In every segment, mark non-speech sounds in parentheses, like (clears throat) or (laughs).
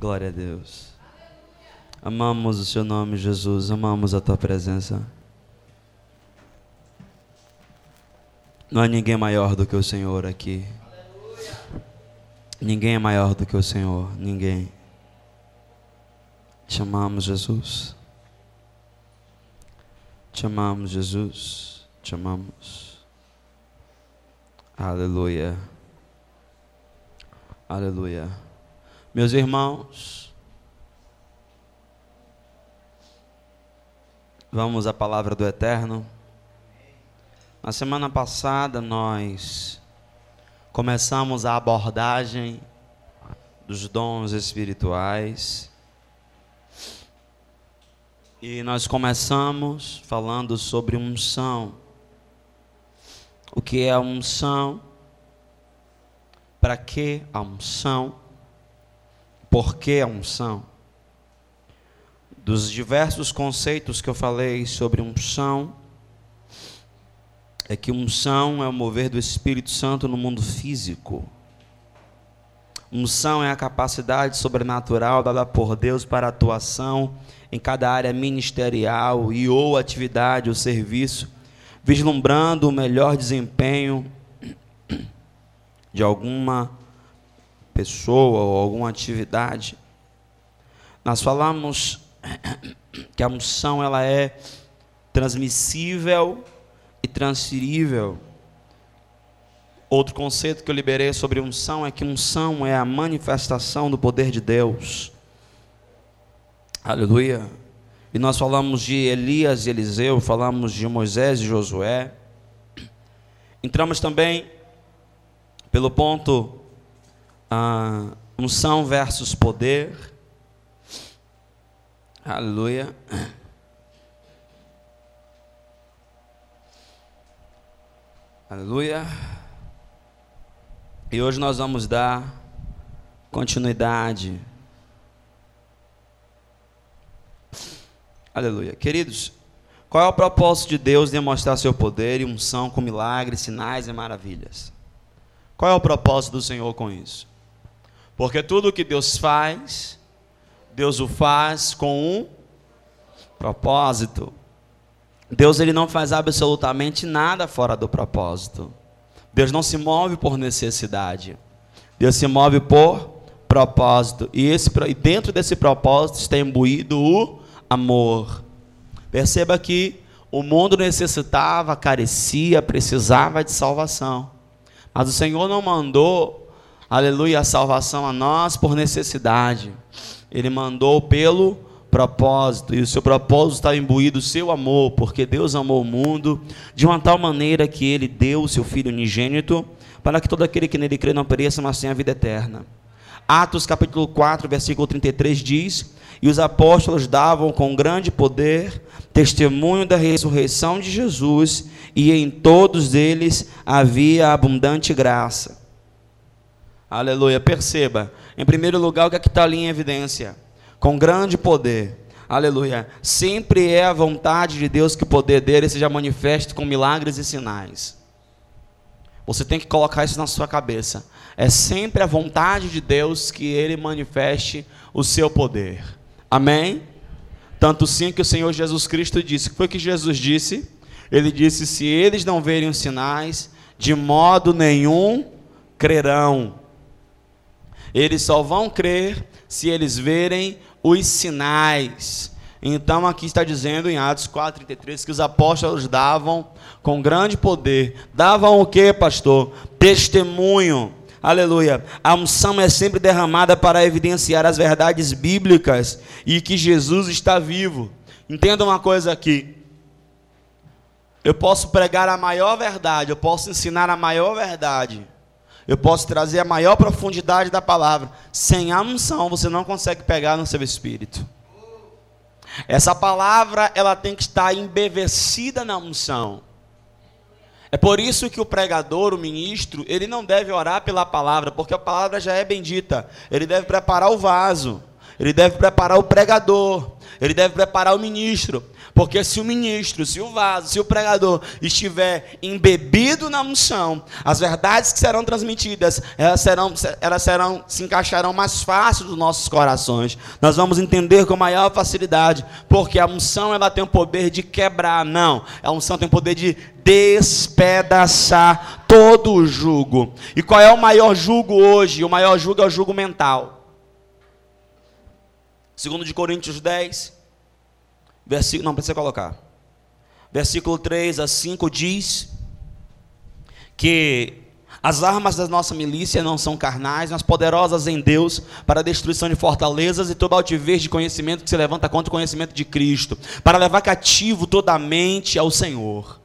Glória a Deus. Amamos o seu nome, Jesus. Amamos a tua presença. Não há ninguém maior do que o Senhor aqui. Ninguém é maior do que o Senhor. Ninguém. Te amamos, Jesus. Te amamos, Jesus. Te amamos. Aleluia. Aleluia. Meus irmãos, vamos à palavra do Eterno. Na semana passada nós começamos a abordagem dos dons espirituais. E nós começamos falando sobre unção. O que é a unção? Para que a unção? Por que a unção? Dos diversos conceitos que eu falei sobre unção, é que unção é o mover do Espírito Santo no mundo físico. Unção é a capacidade sobrenatural dada por Deus para atuação em cada área ministerial e ou atividade ou serviço, vislumbrando o melhor desempenho de alguma pessoa ou alguma atividade. Nós falamos (clears throat) que a unção ela é transmissível e transferível. Outro conceito que eu liberei sobre unção é que unção é a manifestação do poder de Deus. Aleluia. E nós falamos de Elias e Eliseu, falamos de Moisés e Josué. (clears throat) Entramos também pelo ponto ah, unção versus poder. Aleluia. Aleluia. E hoje nós vamos dar continuidade Aleluia. Queridos, qual é o propósito de Deus demonstrar seu poder e unção com milagres, sinais e maravilhas? Qual é o propósito do Senhor com isso? Porque tudo que Deus faz, Deus o faz com um propósito. Deus ele não faz absolutamente nada fora do propósito. Deus não se move por necessidade. Deus se move por propósito. E, esse, e dentro desse propósito está imbuído o amor. Perceba que o mundo necessitava, carecia, precisava de salvação. Mas o Senhor não mandou, aleluia, a salvação a nós por necessidade. Ele mandou pelo propósito, e o seu propósito está imbuído o seu amor, porque Deus amou o mundo de uma tal maneira que ele deu o seu filho unigênito, para que todo aquele que nele crê não pereça, mas tenha a vida eterna. Atos capítulo 4, versículo 33 diz: e os apóstolos davam com grande poder testemunho da ressurreição de Jesus, e em todos eles havia abundante graça. Aleluia. Perceba, em primeiro lugar, o que é está ali em evidência? Com grande poder. Aleluia. Sempre é a vontade de Deus que o poder dele seja manifesto com milagres e sinais. Você tem que colocar isso na sua cabeça. É sempre a vontade de Deus que ele manifeste o seu poder. Amém? Tanto sim que o Senhor Jesus Cristo disse. O que foi que Jesus disse? Ele disse: Se eles não verem os sinais, de modo nenhum crerão. Eles só vão crer se eles verem os sinais. Então aqui está dizendo em Atos 4:33 que os apóstolos davam com grande poder. Davam o que, pastor? Testemunho Aleluia. A unção é sempre derramada para evidenciar as verdades bíblicas e que Jesus está vivo. Entenda uma coisa aqui. Eu posso pregar a maior verdade, eu posso ensinar a maior verdade. Eu posso trazer a maior profundidade da palavra. Sem a unção, você não consegue pegar no seu espírito. Essa palavra, ela tem que estar embevecida na unção. É por isso que o pregador, o ministro, ele não deve orar pela palavra, porque a palavra já é bendita. Ele deve preparar o vaso. ele deve preparar o pregador, ele deve preparar o ministro. Porque se o ministro, se o vaso, se o pregador estiver embebido na unção, as verdades que serão transmitidas, elas serão, elas serão, se encaixarão mais fácil nos nossos corações. Nós vamos entender com maior facilidade, porque a unção ela tem o poder de quebrar, não. A unção tem o poder de despedaçar todo o jugo. E qual é o maior jugo hoje? O maior jugo é o jugo mental. Segundo de Coríntios 10, versículo, não precisa colocar. Versículo 3 a 5 diz que as armas da nossa milícia não são carnais, mas poderosas em Deus para a destruição de fortalezas e toda altivez de conhecimento que se levanta contra o conhecimento de Cristo, para levar cativo toda a mente ao Senhor.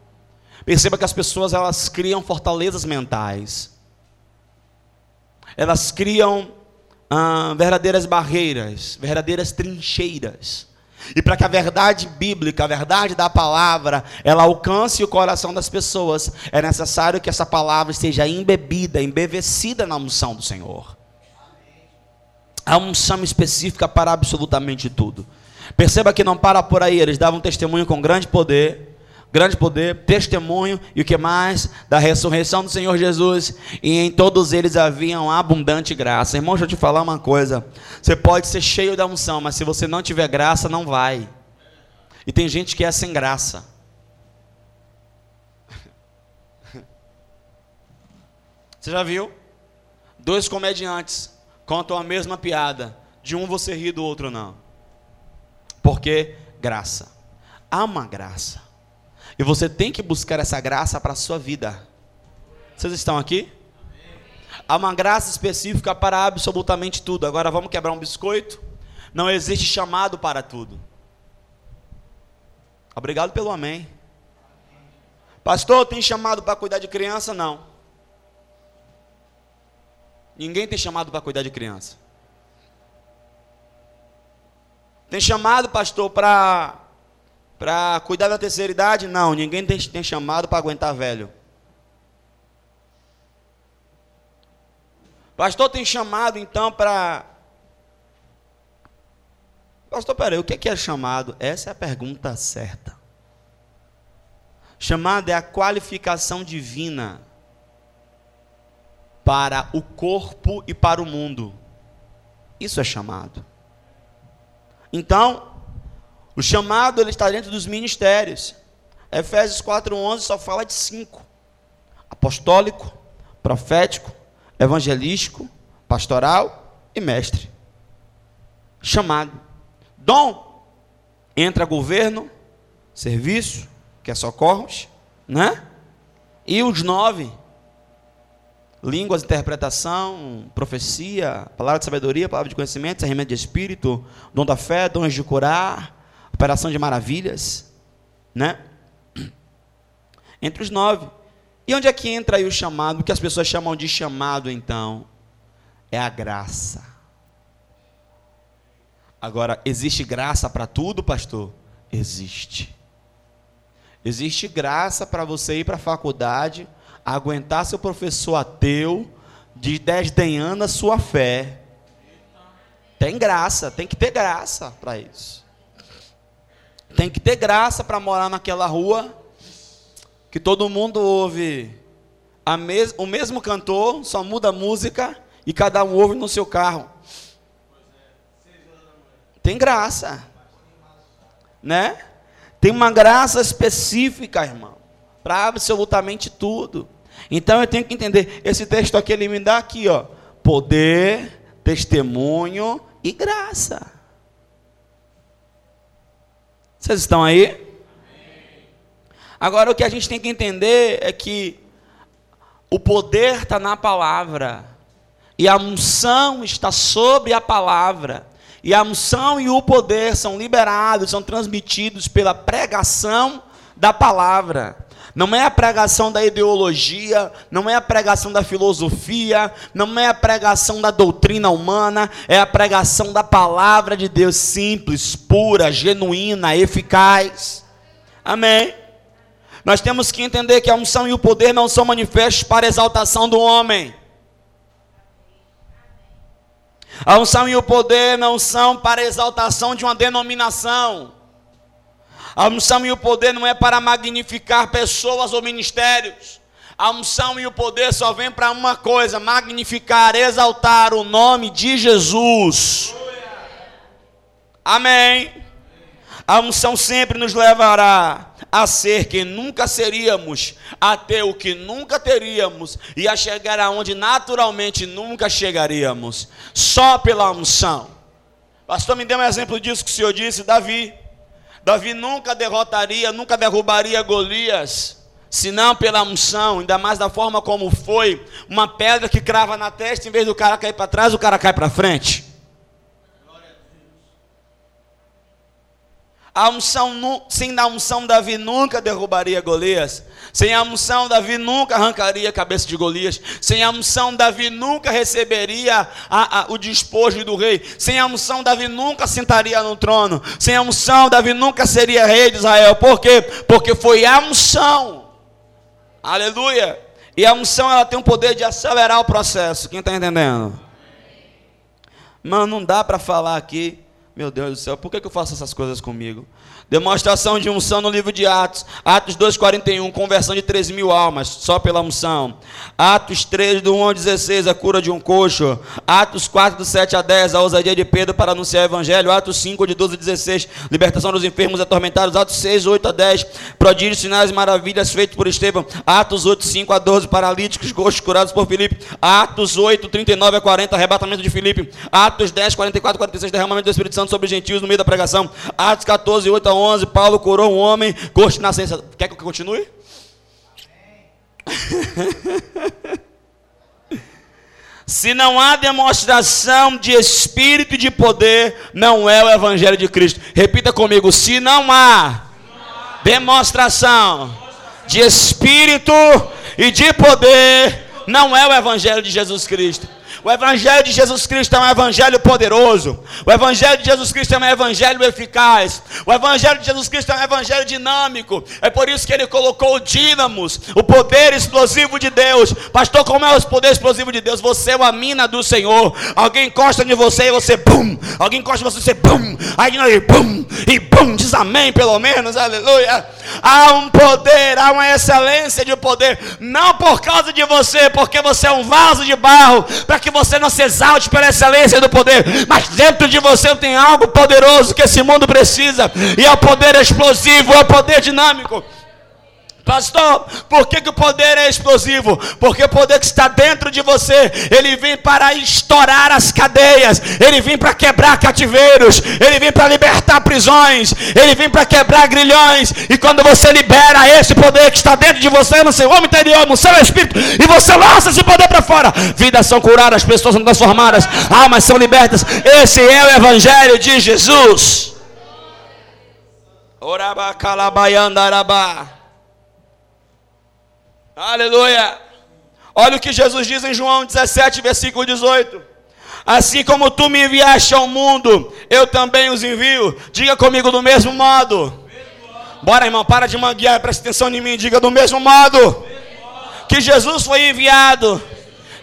Perceba que as pessoas elas criam fortalezas mentais. Elas criam ah, verdadeiras barreiras, verdadeiras trincheiras. E para que a verdade bíblica, a verdade da palavra, ela alcance o coração das pessoas, é necessário que essa palavra esteja embebida, embevecida na unção do Senhor. A unção específica para absolutamente tudo. Perceba que não para por aí, eles davam testemunho com grande poder grande poder, testemunho e o que mais? Da ressurreição do Senhor Jesus. E em todos eles havia abundante graça. Irmão, deixa eu te falar uma coisa. Você pode ser cheio da unção, mas se você não tiver graça, não vai. E tem gente que é sem graça. (laughs) Você já viu? Dois comediantes contam a mesma piada. De um você ri, do outro não. Porque graça. Há uma graça. E você tem que buscar essa graça para a sua vida. Vocês estão aqui? Há uma graça específica para absolutamente tudo. Agora vamos quebrar um biscoito? Não existe chamado para tudo. Obrigado pelo amém. Pastor, tem chamado para cuidar de criança? Não. Ninguém tem chamado para cuidar de criança. Tem chamado, pastor, para para cuidar da terceira idade? Não, ninguém tem, chamado para aguentar velho. Pastor tem chamado então para. Pastor, peraí, o que é chamado? Essa é a pergunta certa. Chamado é a qualificação divina para o corpo e para o mundo. Isso é chamado. Então, o chamado ele está dentro dos ministérios. Efésios 4:11 só fala de cinco: apostólico, profético, evangelístico, pastoral e mestre. Chamado. Dom entra governo, serviço, que é socorros, né? E os nove línguas, interpretação, profecia, palavra de sabedoria, palavra de conhecimento, discernimento de espírito, dom da fé, dons de curar, operação de maravilhas, né? Entre os nove. E onde é que entra aí o chamado? O que as pessoas chamam de chamado, então? É a graça. Agora, existe graça para tudo, pastor? Existe. Existe graça para você ir para a faculdade, aguentar seu professor ateu, de desdenhando a sua fé. Tem graça, tem que ter graça para isso. Tem que ter graça para morar naquela rua que todo mundo ouve mes o mesmo cantor, só muda a música e cada um ouve no seu carro. Tem graça. Né? Tem uma graça específica, irmão, para absolutamente tudo. Então eu tenho que entender, esse texto aqui ele me dá aqui, ó, poder, testemunho e graça. Vocês estão aí? Agora o que a gente tem que entender é que o poder está na palavra, e a unção está sobre a palavra, e a unção e o poder são liberados, são transmitidos pela pregação da palavra. Não é a pregação da ideologia, não é a pregação da filosofia, não é a pregação da doutrina humana, é a pregação da palavra de Deus simples, pura, genuína, eficaz. Amém. Nós temos que entender que a unção e o poder não são manifestos para exaltação do homem. A unção e o poder não são para exaltação de uma denominação. A unção e o poder não é para magnificar pessoas ou ministérios. A unção e o poder só vem para uma coisa: magnificar, exaltar o nome de Jesus. Amém. A unção sempre nos levará a ser quem nunca seríamos, a ter o que nunca teríamos e a chegar aonde naturalmente nunca chegaríamos, só pela unção. Pastor, me dê um exemplo disso que o senhor disse, Davi. Davi nunca derrotaria, nunca derrubaria Golias, senão pela unção, ainda mais da forma como foi, uma pedra que crava na testa, em vez do cara cair para trás, o cara cai para frente. A unção, sem a unção, Davi nunca derrubaria Golias. Sem a unção, Davi nunca arrancaria a cabeça de Golias. Sem a unção, Davi nunca receberia a, a, o despojo do rei. Sem a unção, Davi nunca sentaria no trono. Sem a unção, Davi nunca seria rei de Israel. Por quê? Porque foi a unção. Aleluia. E a unção ela tem o poder de acelerar o processo. Quem está entendendo? Mano, não dá para falar aqui meu Deus do céu, por que, que eu faço essas coisas comigo? Demonstração de unção no livro de Atos. Atos 2,41, conversão de 3 mil almas, só pela unção. Atos 3, do 1 ao 16, a cura de um coxo. Atos 4, do 7 a 10, a ousadia de Pedro para anunciar o evangelho. Atos 5, de 12 a 16, libertação dos enfermos atormentados. Atos 6, 8 a 10, prodígios, sinais e maravilhas feitos por Estevão. Atos 8, 5 a 12, paralíticos, coxos curados por Filipe. Atos 8, 39 a 40, arrebatamento de Filipe. Atos 10, 44 a 46, derramamento do Espírito Santo sobre os gentios no meio da pregação. Atos 14, 8 a 11, Paulo curou um homem, gosto de nascença. Quer que eu continue? (laughs) Se não há demonstração de espírito e de poder, não é o evangelho de Cristo. Repita comigo: se não há demonstração de espírito e de poder, não é o evangelho de Jesus Cristo. O Evangelho de Jesus Cristo é um Evangelho poderoso. O Evangelho de Jesus Cristo é um Evangelho eficaz. O Evangelho de Jesus Cristo é um Evangelho dinâmico. É por isso que ele colocou o dínamos, o poder explosivo de Deus. Pastor, como é o poder explosivo de Deus? Você é uma mina do Senhor. Alguém encosta em você e você bum. Alguém encosta em você e você bum. Aí ele bum. E bum. Diz amém, pelo menos. Aleluia. Há um poder, há uma excelência de poder. Não por causa de você, porque você é um vaso de barro. Para que você não se exalte pela excelência do poder, mas dentro de você tem algo poderoso que esse mundo precisa, e é o poder explosivo, é o poder dinâmico. Pastor, por que, que o poder é explosivo? Porque o poder que está dentro de você, ele vem para estourar as cadeias, ele vem para quebrar cativeiros, ele vem para libertar prisões, ele vem para quebrar grilhões. E quando você libera esse poder que está dentro de você, no seu homem interior, no seu espírito, e você lança esse poder para fora, vidas são curadas, pessoas são transformadas, almas são libertas. Esse é o Evangelho de Jesus. Orabacalabaiandarabá. Aleluia. Olha o que Jesus diz em João 17, versículo 18. Assim como tu me enviaste ao mundo, eu também os envio. Diga comigo do mesmo modo. Bora, irmão, para de manguear, presta atenção em mim. Diga do mesmo modo que Jesus foi enviado,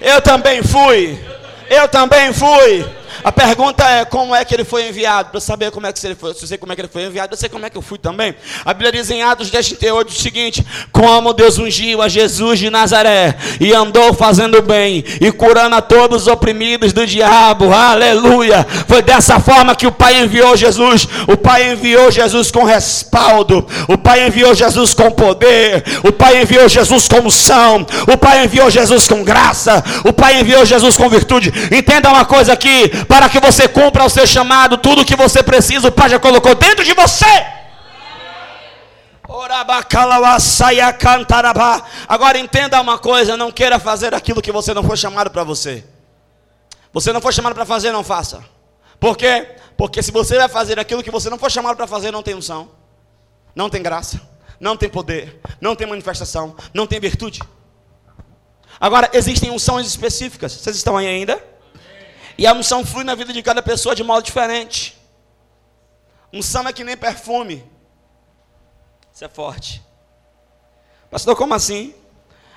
eu também fui. Eu também fui. A pergunta é como é que ele foi enviado? Para saber como é que ele foi, se eu sei como é que ele foi enviado, eu sei como é que eu fui também. A Bíblia diz em Atos 10, 38 o seguinte: como Deus ungiu a Jesus de Nazaré e andou fazendo bem e curando a todos os oprimidos do diabo. Aleluia! Foi dessa forma que o Pai enviou Jesus. O Pai enviou Jesus com respaldo. O Pai enviou Jesus com poder. O Pai enviou Jesus com unção. O Pai enviou Jesus com graça. O Pai enviou Jesus com virtude. Entenda uma coisa aqui: para que você cumpra o seu chamado, tudo que você precisa, o Pai já colocou dentro de você. Agora entenda uma coisa: não queira fazer aquilo que você não foi chamado para você. Você não foi chamado para fazer, não faça. Por quê? Porque se você vai fazer aquilo que você não foi chamado para fazer, não tem unção, não tem graça, não tem poder, não tem manifestação, não tem virtude. Agora, existem unções específicas. Vocês estão aí ainda? E a unção flui na vida de cada pessoa de modo diferente. Unção é que nem perfume. Isso é forte. Pastor, como assim?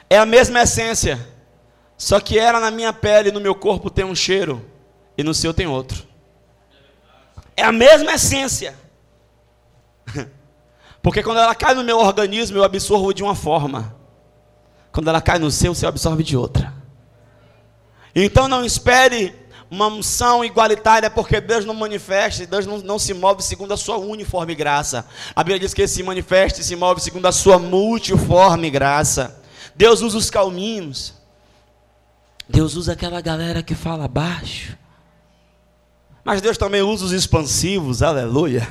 É a mesma essência. Só que ela na minha pele no meu corpo tem um cheiro. e no seu tem outro. É a mesma essência. (laughs) Porque quando ela cai no meu organismo, eu absorvo de uma forma. Quando ela cai no seu, você absorve de outra. Então não espere uma unção igualitária, porque Deus não manifesta, Deus não, não, se move segundo a sua uniforme graça. A Bíblia diz que ele se manifesta e se move segundo a sua multiforme graça. Deus usa os calminhos. Deus usa aquela galera que fala baixo. Mas Deus também usa os expansivos, aleluia.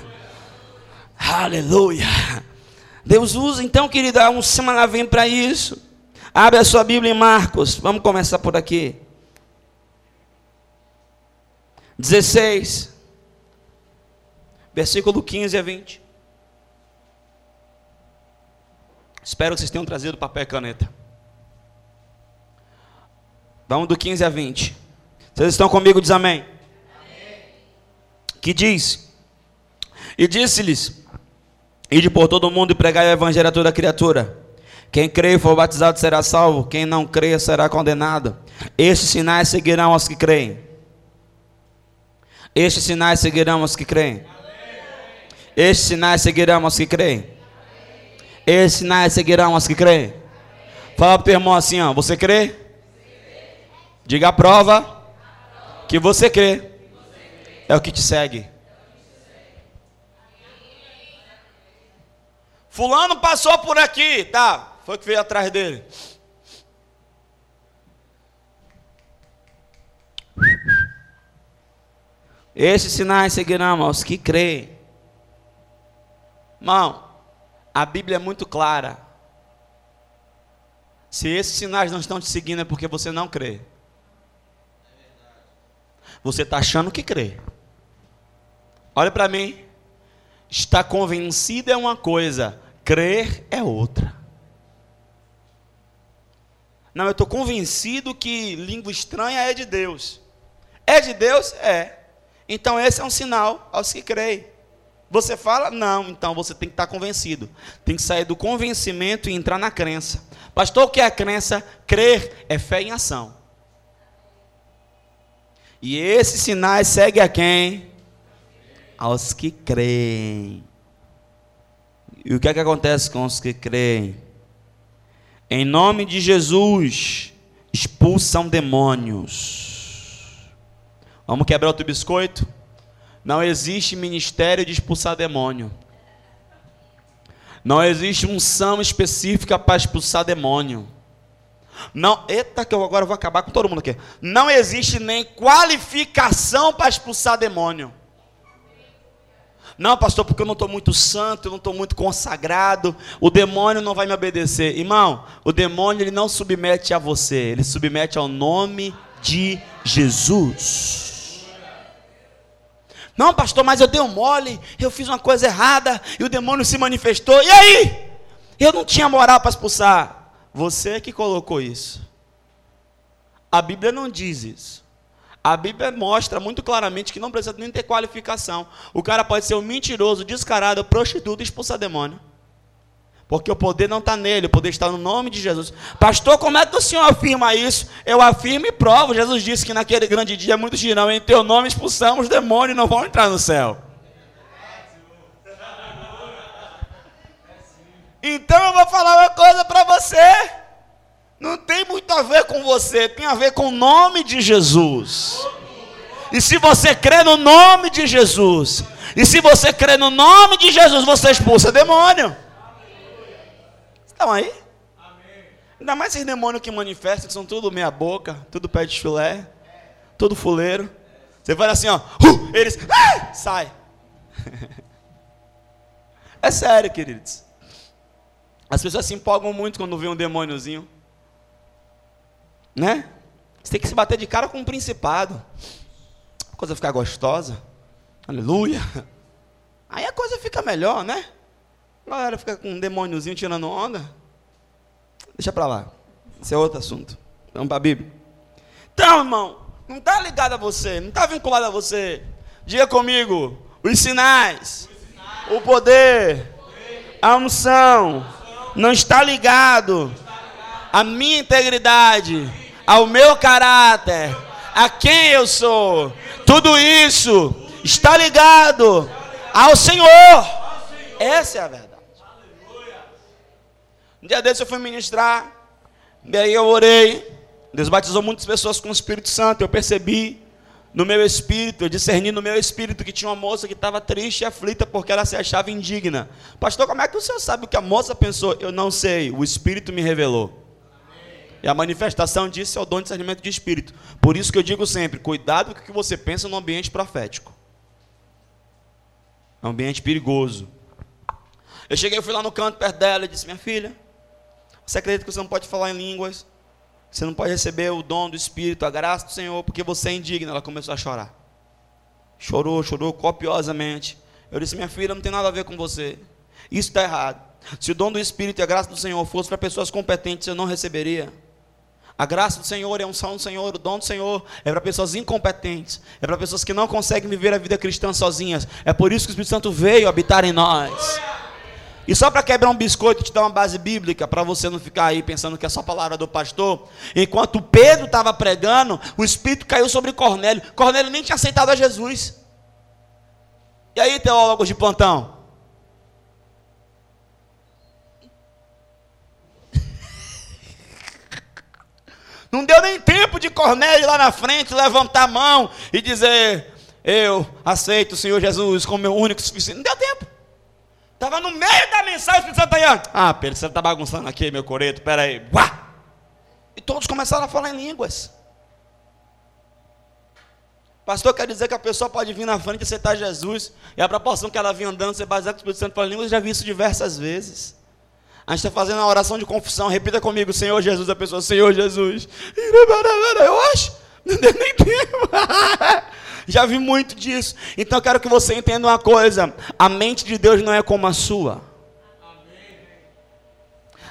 Aleluia. Deus usa, então, querida, um semana vem para isso. Abre a sua Bíblia em Marcos. Vamos começar por aqui. 16, versículo 15 a 20. Espero que vocês tenham trazido papel e caneta. Vamos do 15 a 20. Vocês estão comigo? Diz amém. amém. Que diz: E disse-lhes: Ide por todo o mundo e pregai o evangelho a toda criatura. Quem crê e for batizado será salvo, quem não crê será condenado. Estes sinais seguirão aos que creem. Estes sinais seguirão os que creem. Estes sinais seguirão os que creem. Estes sinais seguirão os que creem. Fala para o teu irmão assim, ó, você crê? Diga a prova que você crê. É o que te segue. Fulano passou por aqui, tá? Foi que veio atrás dele. Esses sinais seguirão aos que creem. Irmão, a Bíblia é muito clara. Se esses sinais não estão te seguindo é porque você não crê. Você está achando que crê. Olha para mim. Estar convencido é uma coisa, crer é outra. Não, eu estou convencido que língua estranha é de Deus. É de Deus? É. Então esse é um sinal aos que creem. Você fala? Não, então você tem que estar convencido. Tem que sair do convencimento e entrar na crença. Pastor, o que é a crença? Crer é fé em ação. E esses sinais seguem a quem? Aos que creem. E o que é que acontece com os que creem? Em nome de Jesus, expulsam demônios. Vamos quebrar outro biscoito? Não existe ministério de expulsar demônio. Não existe unção específica para expulsar demônio. Não, eita, que eu agora vou acabar com todo mundo aqui. Não existe nem qualificação para expulsar demônio. Não, pastor, porque eu não estou muito santo, eu não estou muito consagrado, o demônio não vai me obedecer. Irmão, o demônio ele não submete a você, ele submete ao nome de Jesus. Não, pastor, mas eu dei um mole, eu fiz uma coisa errada e o demônio se manifestou. E aí? Eu não tinha moral para expulsar. Você que colocou isso. A Bíblia não diz isso. A Bíblia mostra muito claramente que não precisa nem ter qualificação. O cara pode ser um mentiroso, descarado, prostituto e expulsar demônio. Porque o poder não está nele, o poder está no nome de Jesus. Pastor, como é que o senhor afirma isso? Eu afirmo e provo. Jesus disse que naquele grande dia muitos dirão: Em teu nome expulsamos demônios e não vão entrar no céu. Então eu vou falar uma coisa para você. Não tem muito a ver com você, tem a ver com o nome de Jesus. E se você crê no nome de Jesus, e se você crê no nome de Jesus, você expulsa demônio. Estão aí? Amém. Ainda mais esses demônios que manifestam, que são tudo meia boca, tudo pé de chulé, tudo fuleiro. Você vai assim, ó, uh, eles, ah, sai. (laughs) é sério, queridos. As pessoas se empolgam muito quando vê um demôniozinho. Né? Você tem que se bater de cara com um principado. A coisa ficar gostosa. Aleluia. Aí a coisa fica melhor, né? A galera fica com um demôniozinho tirando onda. Deixa para lá. Esse é outro assunto. Vamos para a Bíblia. Então, irmão, não está ligado a você, não está vinculado a você. Diga comigo: os sinais, o poder, a unção, não está ligado à minha integridade, ao meu caráter, a quem eu sou. Tudo isso está ligado ao Senhor. Essa é a verdade. Um dia desse eu fui ministrar, e aí eu orei. Deus batizou muitas pessoas com o Espírito Santo. Eu percebi no meu espírito, eu discerni no meu espírito que tinha uma moça que estava triste e aflita porque ela se achava indigna. Pastor, como é que o senhor sabe o que a moça pensou? Eu não sei, o Espírito me revelou. E a manifestação disso é o dom de discernimento de espírito. Por isso que eu digo sempre: cuidado com o que você pensa no ambiente profético. É um ambiente perigoso. Eu cheguei, eu fui lá no canto perto dela e disse: Minha filha, você acredita que você não pode falar em línguas? Você não pode receber o dom do Espírito, a graça do Senhor, porque você é indigna. Ela começou a chorar. Chorou, chorou copiosamente. Eu disse: Minha filha, não tem nada a ver com você. Isso está errado. Se o dom do Espírito e a graça do Senhor fosse para pessoas competentes, eu não receberia. A graça do Senhor é a unção do Senhor, o dom do Senhor é para pessoas incompetentes, é para pessoas que não conseguem viver a vida cristã sozinhas. É por isso que o Espírito Santo veio habitar em nós. E só para quebrar um biscoito te dar uma base bíblica, para você não ficar aí pensando que é só palavra do pastor. Enquanto Pedro estava pregando, o Espírito caiu sobre Cornélio. Cornélio nem tinha aceitado a Jesus. E aí, teólogos de plantão? (laughs) Não deu nem tempo de Cornélio lá na frente levantar a mão e dizer: Eu aceito o Senhor Jesus como meu único suficiente. Não deu tempo. Estava no meio da mensagem, o Espírito Santo aí, Ah, Pedro, você está bagunçando aqui, meu coreto, peraí. Uá! E todos começaram a falar em línguas. Pastor quer dizer que a pessoa pode vir na frente e aceitar Jesus, e a proporção que ela vinha andando, ser baseada no Espírito Santo para línguas, eu já vi isso diversas vezes. A gente está fazendo uma oração de confissão, repita comigo, Senhor Jesus, a pessoa, Senhor Jesus. (laughs) Eu acho, não (laughs) deu nem tempo. Já vi muito disso. Então eu quero que você entenda uma coisa: a mente de Deus não é como a sua.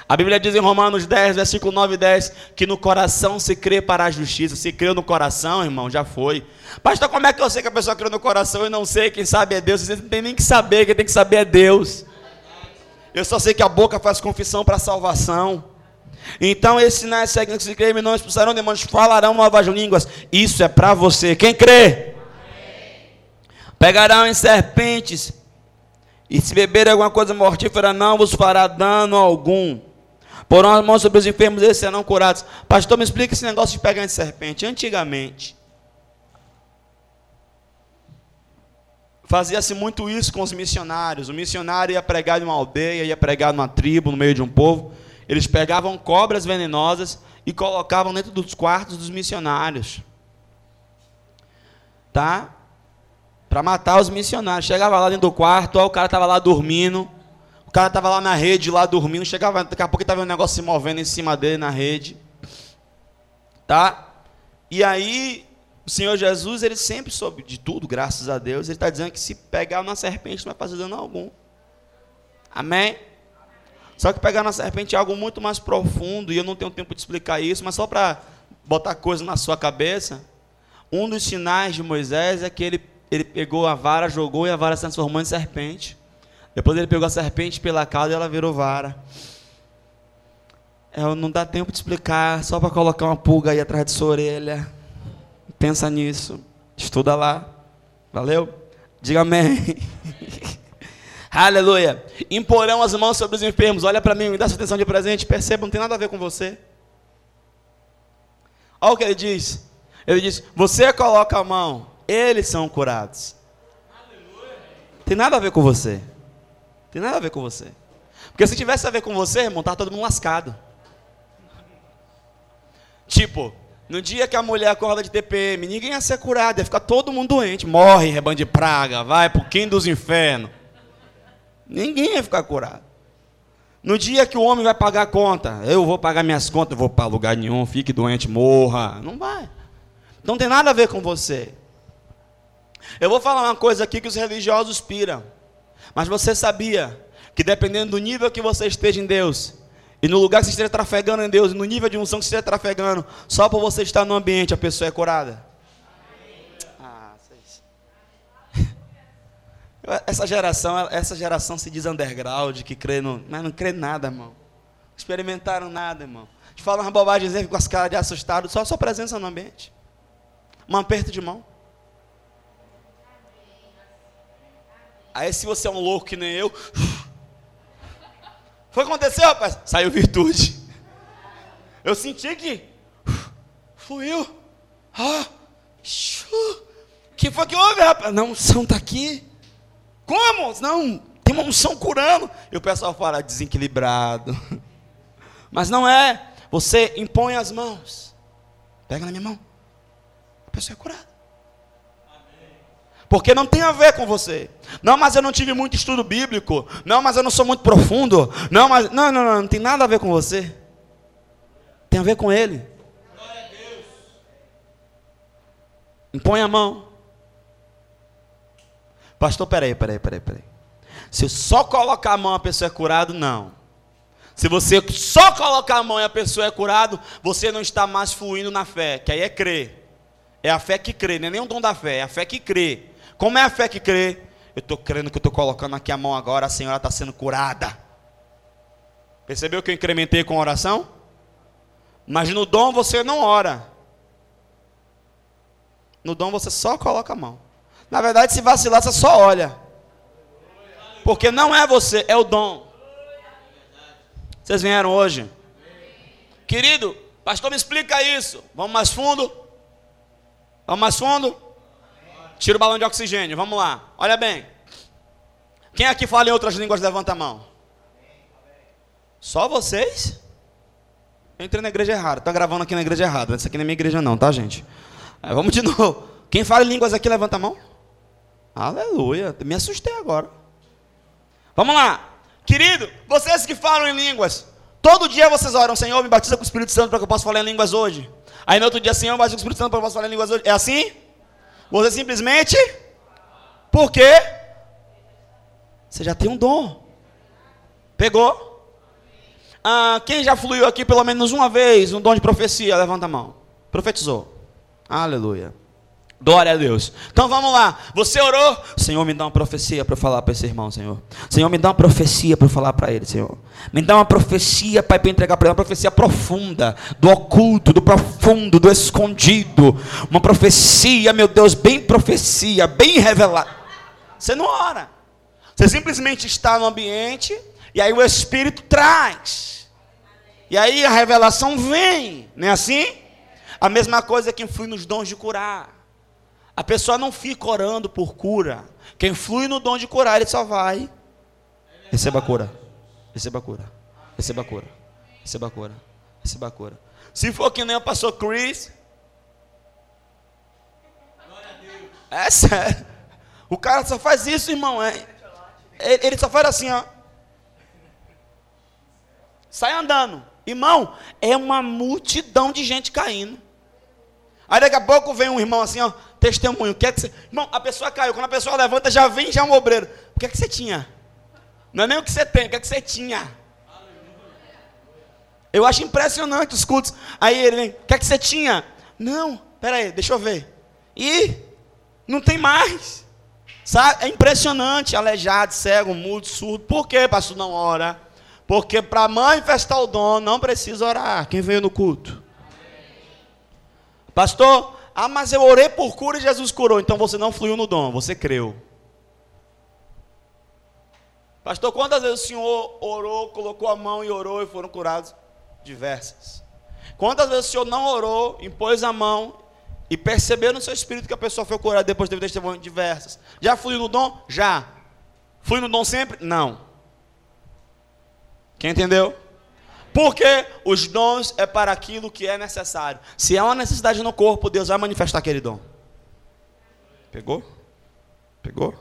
A Bíblia diz em Romanos 10, versículo 9 e 10, que no coração se crê para a justiça. Se creu no coração, irmão, já foi. Pastor, como é que eu sei que a pessoa creu no coração e não sei? Quem sabe é Deus. Você não tem nem que saber, quem tem que saber é Deus. Eu só sei que a boca faz confissão para a salvação. Então, esses sinais seguem que se creem não expulsarão demônios, falarão novas línguas. Isso é para você. Quem crê? Pegarão em serpentes, e se beber alguma coisa mortífera, não vos fará dano algum. Porão as mãos sobre os enfermos, eles serão curados. Pastor, me explica esse negócio de pegar em serpente. Antigamente, Fazia-se muito isso com os missionários. O missionário ia pregar em uma aldeia, ia pregar numa tribo, no meio de um povo. Eles pegavam cobras venenosas e colocavam dentro dos quartos dos missionários. Tá? Para matar os missionários. Chegava lá dentro do quarto, ó, o cara estava lá dormindo. O cara estava lá na rede, lá dormindo. Chegava, daqui a pouco estava um negócio se movendo em cima dele na rede. Tá? E aí o Senhor Jesus, ele sempre soube de tudo, graças a Deus. Ele está dizendo que se pegar na serpente não vai fazer dano algum. Amém? Só que pegar na serpente é algo muito mais profundo, e eu não tenho tempo de explicar isso, mas só para botar coisa na sua cabeça. Um dos sinais de Moisés é que ele, ele pegou a vara, jogou e a vara se transformou em serpente. Depois ele pegou a serpente pela cauda e ela virou vara. É, não dá tempo de explicar, só para colocar uma pulga aí atrás de sua orelha. Pensa nisso. Estuda lá. Valeu? Diga amém. (laughs) Aleluia. Imporão as mãos sobre os enfermos. Olha para mim, me dá sua atenção de presente. Perceba, não tem nada a ver com você. Olha o que ele diz. Ele diz: Você coloca a mão, eles são curados. Tem nada a ver com você. Tem nada a ver com você. Porque se tivesse a ver com você, irmão, tá todo mundo lascado. Tipo, no dia que a mulher acorda de TPM, ninguém ia ser curado, ia ficar todo mundo doente. Morre, rebanho de praga, vai pro quem dos infernos. Ninguém ia ficar curado. No dia que o homem vai pagar a conta, eu vou pagar minhas contas, vou para lugar nenhum, fique doente, morra. Não vai. Não tem nada a ver com você. Eu vou falar uma coisa aqui que os religiosos piram. Mas você sabia que dependendo do nível que você esteja em Deus, e no lugar que você esteja trafegando em Deus, e no nível de unção que você esteja trafegando, só por você estar no ambiente, a pessoa é curada. Ah, (laughs) essa geração, essa geração se diz underground, que crê no, mas não crê nada, irmão. Experimentaram nada, irmão. Te falam uma bobagem com as caras de assustado, só a sua presença no ambiente. Um aperto de mão. Aí se você é um louco que nem eu. (sighs) Foi acontecer, rapaz? Saiu virtude. Eu senti que fluiu. Ah, que foi que houve, rapaz? Não, unção está aqui. Como? Não, tem uma unção curando. E o pessoal fala desequilibrado. (laughs) Mas não é. Você impõe as mãos. Pega na minha mão. A pessoa é curada. Porque não tem a ver com você. Não, mas eu não tive muito estudo bíblico. Não, mas eu não sou muito profundo. Não, mas. Não, não, não, não tem nada a ver com você. Tem a ver com Ele. Impõe a mão. Pastor, peraí, peraí, peraí, peraí. Se eu só colocar a mão a pessoa é curada, não. Se você só colocar a mão e a pessoa é curada, você não está mais fluindo na fé, que aí é crer. É a fé que crê, não é nem o dom da fé, é a fé que crê. Como é a fé que crê? Eu estou crendo que eu estou colocando aqui a mão agora, a senhora está sendo curada. Percebeu que eu incrementei com oração? Mas no dom você não ora. No dom você só coloca a mão. Na verdade, se vacilar, você só olha. Porque não é você, é o dom. Vocês vieram hoje? Querido, pastor, me explica isso. Vamos mais fundo? Vamos mais fundo? Tira o balão de oxigênio, vamos lá. Olha bem. Quem aqui fala em outras línguas, levanta a mão. Só vocês? Eu entrei na igreja errada. Está gravando aqui na igreja errada. Essa aqui não é minha igreja não, tá, gente? Aí, vamos de (laughs) novo. Quem fala em línguas aqui, levanta a mão. Aleluia. Me assustei agora. Vamos lá. Querido, vocês que falam em línguas, todo dia vocês oram, Senhor, me batiza com o Espírito Santo para que eu possa falar em línguas hoje. Aí no outro dia, Senhor, me batiza com o Espírito Santo para que eu possa falar em línguas hoje. É assim? Você simplesmente, por quê? Você já tem um dom. Pegou? Ah, quem já fluiu aqui pelo menos uma vez um dom de profecia? Levanta a mão. Profetizou. Aleluia. Glória a Deus. Então vamos lá. Você orou? Senhor, me dá uma profecia para falar para esse irmão, Senhor. Senhor, me dá uma profecia para falar para ele, Senhor. Me dá uma profecia, Pai, para entregar para ele. Uma profecia profunda, do oculto, do profundo, do escondido. Uma profecia, meu Deus, bem profecia, bem revelada. Você não ora. Você simplesmente está no ambiente e aí o Espírito traz. E aí a revelação vem. Não é assim? A mesma coisa que influi nos dons de curar. A pessoa não fica orando por cura. Quem flui no dom de curar, ele só vai. Receba a cura. Receba a cura. Receba a cura. Receba a cura. Receba a cura. Se for que nem o pastor Chris. É sério. O cara só faz isso, irmão. É, ele só faz assim, ó. Sai andando. Irmão, é uma multidão de gente caindo. Aí daqui a pouco vem um irmão assim, ó testemunho. O que é que você... Irmão, a pessoa caiu. Quando a pessoa levanta, já vem já um obreiro. O que é que você tinha? Não é nem o que você tem, o que é que você tinha? Eu acho impressionante os cultos. Aí ele vem, o que é que você tinha? Não, peraí, deixa eu ver. E não tem mais. Sabe? É impressionante, aleijado, cego, mudo, surdo. Por que, pastor, não ora? Porque para manifestar o dom não precisa orar. Quem veio no culto? Pastor, ah, mas eu orei por cura e Jesus curou. Então você não fluiu no dom, você creu. Pastor, quantas vezes o senhor orou, colocou a mão e orou e foram curados? Diversas. Quantas vezes o senhor não orou, impôs a mão e percebeu no seu espírito que a pessoa foi curada depois teve testemunho? Diversas. Já fluiu no dom? Já. Fui no dom sempre? Não. Quem entendeu? Porque os dons é para aquilo que é necessário. Se há uma necessidade no corpo, Deus vai manifestar aquele dom. Pegou? Pegou?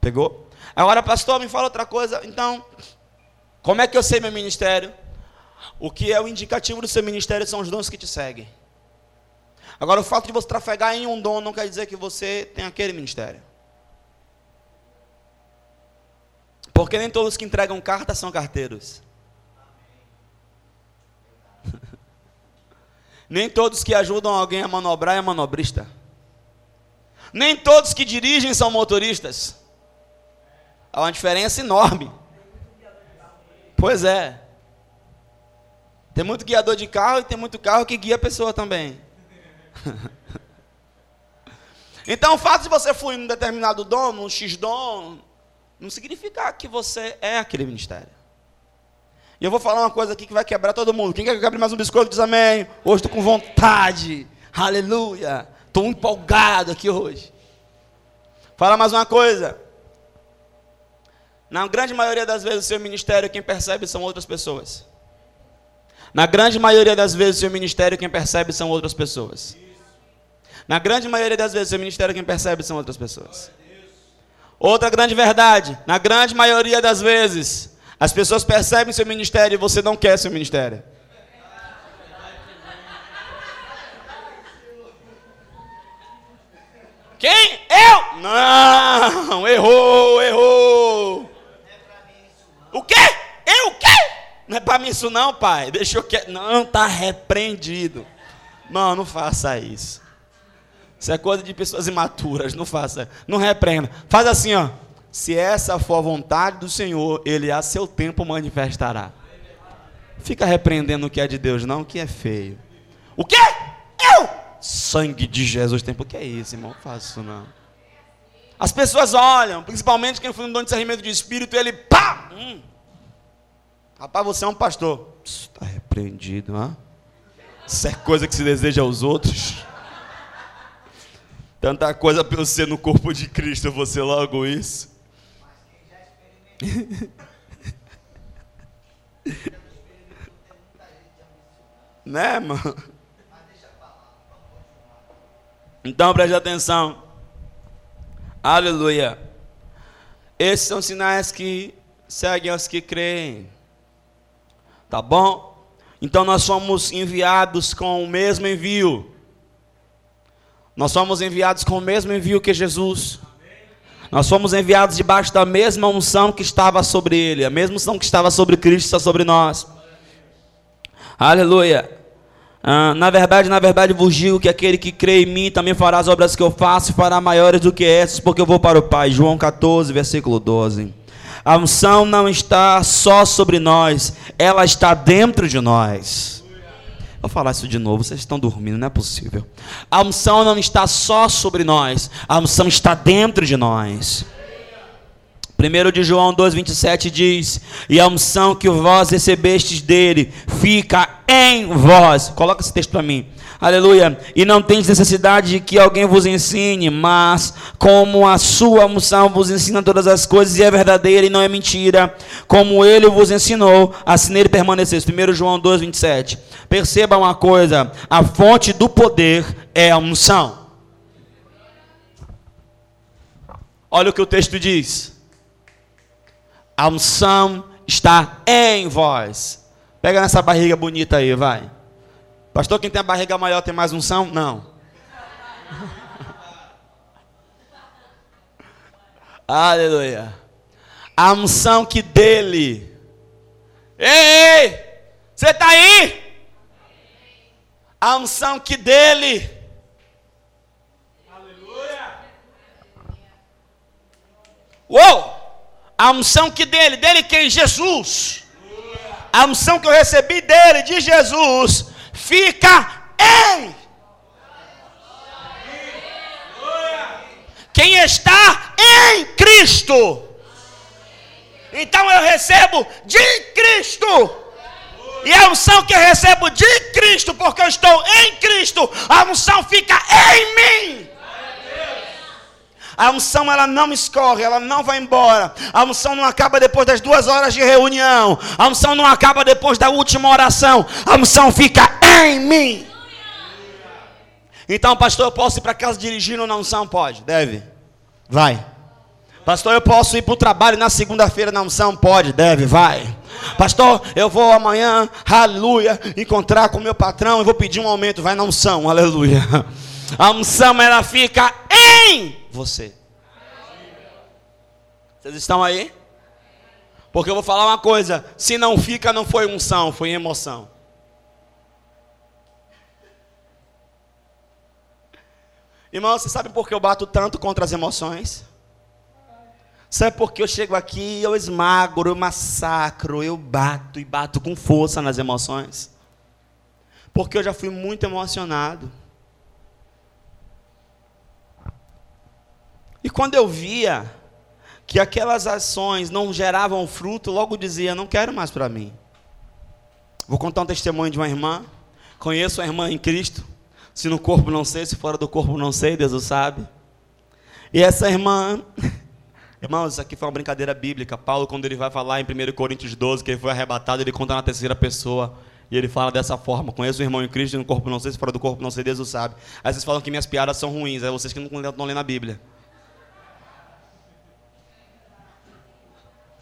Pegou? Agora, pastor, me fala outra coisa. Então, como é que eu sei meu ministério? O que é o indicativo do seu ministério são os dons que te seguem. Agora, o fato de você trafegar em um dom não quer dizer que você tem aquele ministério. Porque nem todos que entregam carta são carteiros. Nem todos que ajudam alguém a manobrar é manobrista. Nem todos que dirigem são motoristas. Há uma diferença enorme. Pois é. Tem muito guiador de carro e tem muito carro que guia a pessoa também. (laughs) Então, o fato de você fluir num determinado dom, num X-dom, não significa que você é aquele ministério. E eu vou falar uma coisa aqui que vai quebrar todo mundo. Quem quer que eu mais um biscoito diz amém? Hoje estou com vontade. Aleluia. Estou empolgado aqui hoje. Fala mais uma coisa. Na grande maioria das vezes, o seu ministério, quem percebe são outras pessoas. Na grande maioria das vezes, o seu ministério, quem percebe são outras pessoas. Na grande maioria das vezes, o seu ministério, quem percebe são outras pessoas. Outra grande verdade: na grande maioria das vezes, as pessoas percebem seu ministério e você não quer seu ministério. Quem? Eu? Não, errou, errou. O quê? Eu o quê? Não é para mim isso não, pai. Deixa eu que não tá repreendido. Não, não faça isso. Isso é coisa de pessoas imaturas, não faça. Não repreenda. Faz assim, ó. Se essa for a vontade do Senhor, ele a seu tempo manifestará. Fica repreendendo o que é de Deus, não o que é feio. O quê? Eu? Sangue de Jesus tem. O que é isso, irmão? Não faço isso, não. As pessoas olham, principalmente quem foi no dom de discernimento de espírito, ele pá! Hum. Rapaz, você é um pastor. Está repreendido, hã? Isso é coisa que se deseja aos outros. Tanta coisa para ser no corpo de Cristo, você logo isso. (laughs) né, mano? Então preste atenção. Aleluia. Esses são sinais que seguem os que creem. Tá bom? Então nós somos enviados com o mesmo envio. Nós somos enviados com o mesmo envio que Jesus. Nós fomos enviados debaixo da mesma unção que estava sobre ele, a mesma unção que estava sobre Cristo está sobre nós. Aleluia. Ah, na verdade, na verdade vos digo que aquele que crê em mim também fará as obras que eu faço e fará maiores do que essas, porque eu vou para o Pai. João 14, versículo 12. A unção não está só sobre nós, ela está dentro de nós. Vou falar isso de novo, vocês estão dormindo, não é possível. A unção não está só sobre nós, a unção está dentro de nós. 1 de João 2,27 diz: E a unção que vós recebestes dele fica em vós. Coloca esse texto para mim. Aleluia. E não tens necessidade de que alguém vos ensine, mas como a sua unção vos ensina todas as coisas e é verdadeira e não é mentira, como ele vos ensinou, assim nele permaneceis. 1 João 2, 27. Perceba uma coisa: a fonte do poder é a unção. Olha o que o texto diz. A unção está em vós. Pega nessa barriga bonita aí, vai. Pastor, quem tem a barriga maior tem mais unção? Não. (laughs) Aleluia. A unção que dele. Ei! Você está aí? A unção que dele. Aleluia. Uou! A unção que dele, dele quem? Jesus. A unção que eu recebi dele, de Jesus fica em. Quem está em Cristo. Então eu recebo de Cristo. E a unção que eu recebo de Cristo, porque eu estou em Cristo, a unção fica em mim. A unção ela não escorre, ela não vai embora. A unção não acaba depois das duas horas de reunião. A unção não acaba depois da última oração. A unção fica em mim. Então, pastor, eu posso ir para casa dirigindo na unção? Pode, deve. Vai. Pastor, eu posso ir para o trabalho na segunda-feira na unção? Pode, deve, vai. Pastor, eu vou amanhã, aleluia, encontrar com meu patrão e vou pedir um aumento. Vai na unção, aleluia. A unção ela fica em você. Vocês estão aí? Porque eu vou falar uma coisa: se não fica, não foi unção, foi emoção. Irmão, você sabe por que eu bato tanto contra as emoções? Sabe por que eu chego aqui, eu esmagro, eu massacro, eu bato e bato com força nas emoções? Porque eu já fui muito emocionado. Quando eu via que aquelas ações não geravam fruto, logo dizia: não quero mais para mim. Vou contar um testemunho de uma irmã. Conheço uma irmã em Cristo. Se no corpo não sei, se fora do corpo não sei, Deus o sabe. E essa irmã, (laughs) irmãos, isso aqui foi uma brincadeira bíblica. Paulo, quando ele vai falar em 1 Coríntios 12, que ele foi arrebatado, ele conta na terceira pessoa. E ele fala dessa forma: Conheço o irmão em Cristo, no corpo não sei, se fora do corpo não sei, Deus o sabe. Aí vocês falam que minhas piadas são ruins, é vocês que não, não lêem na Bíblia.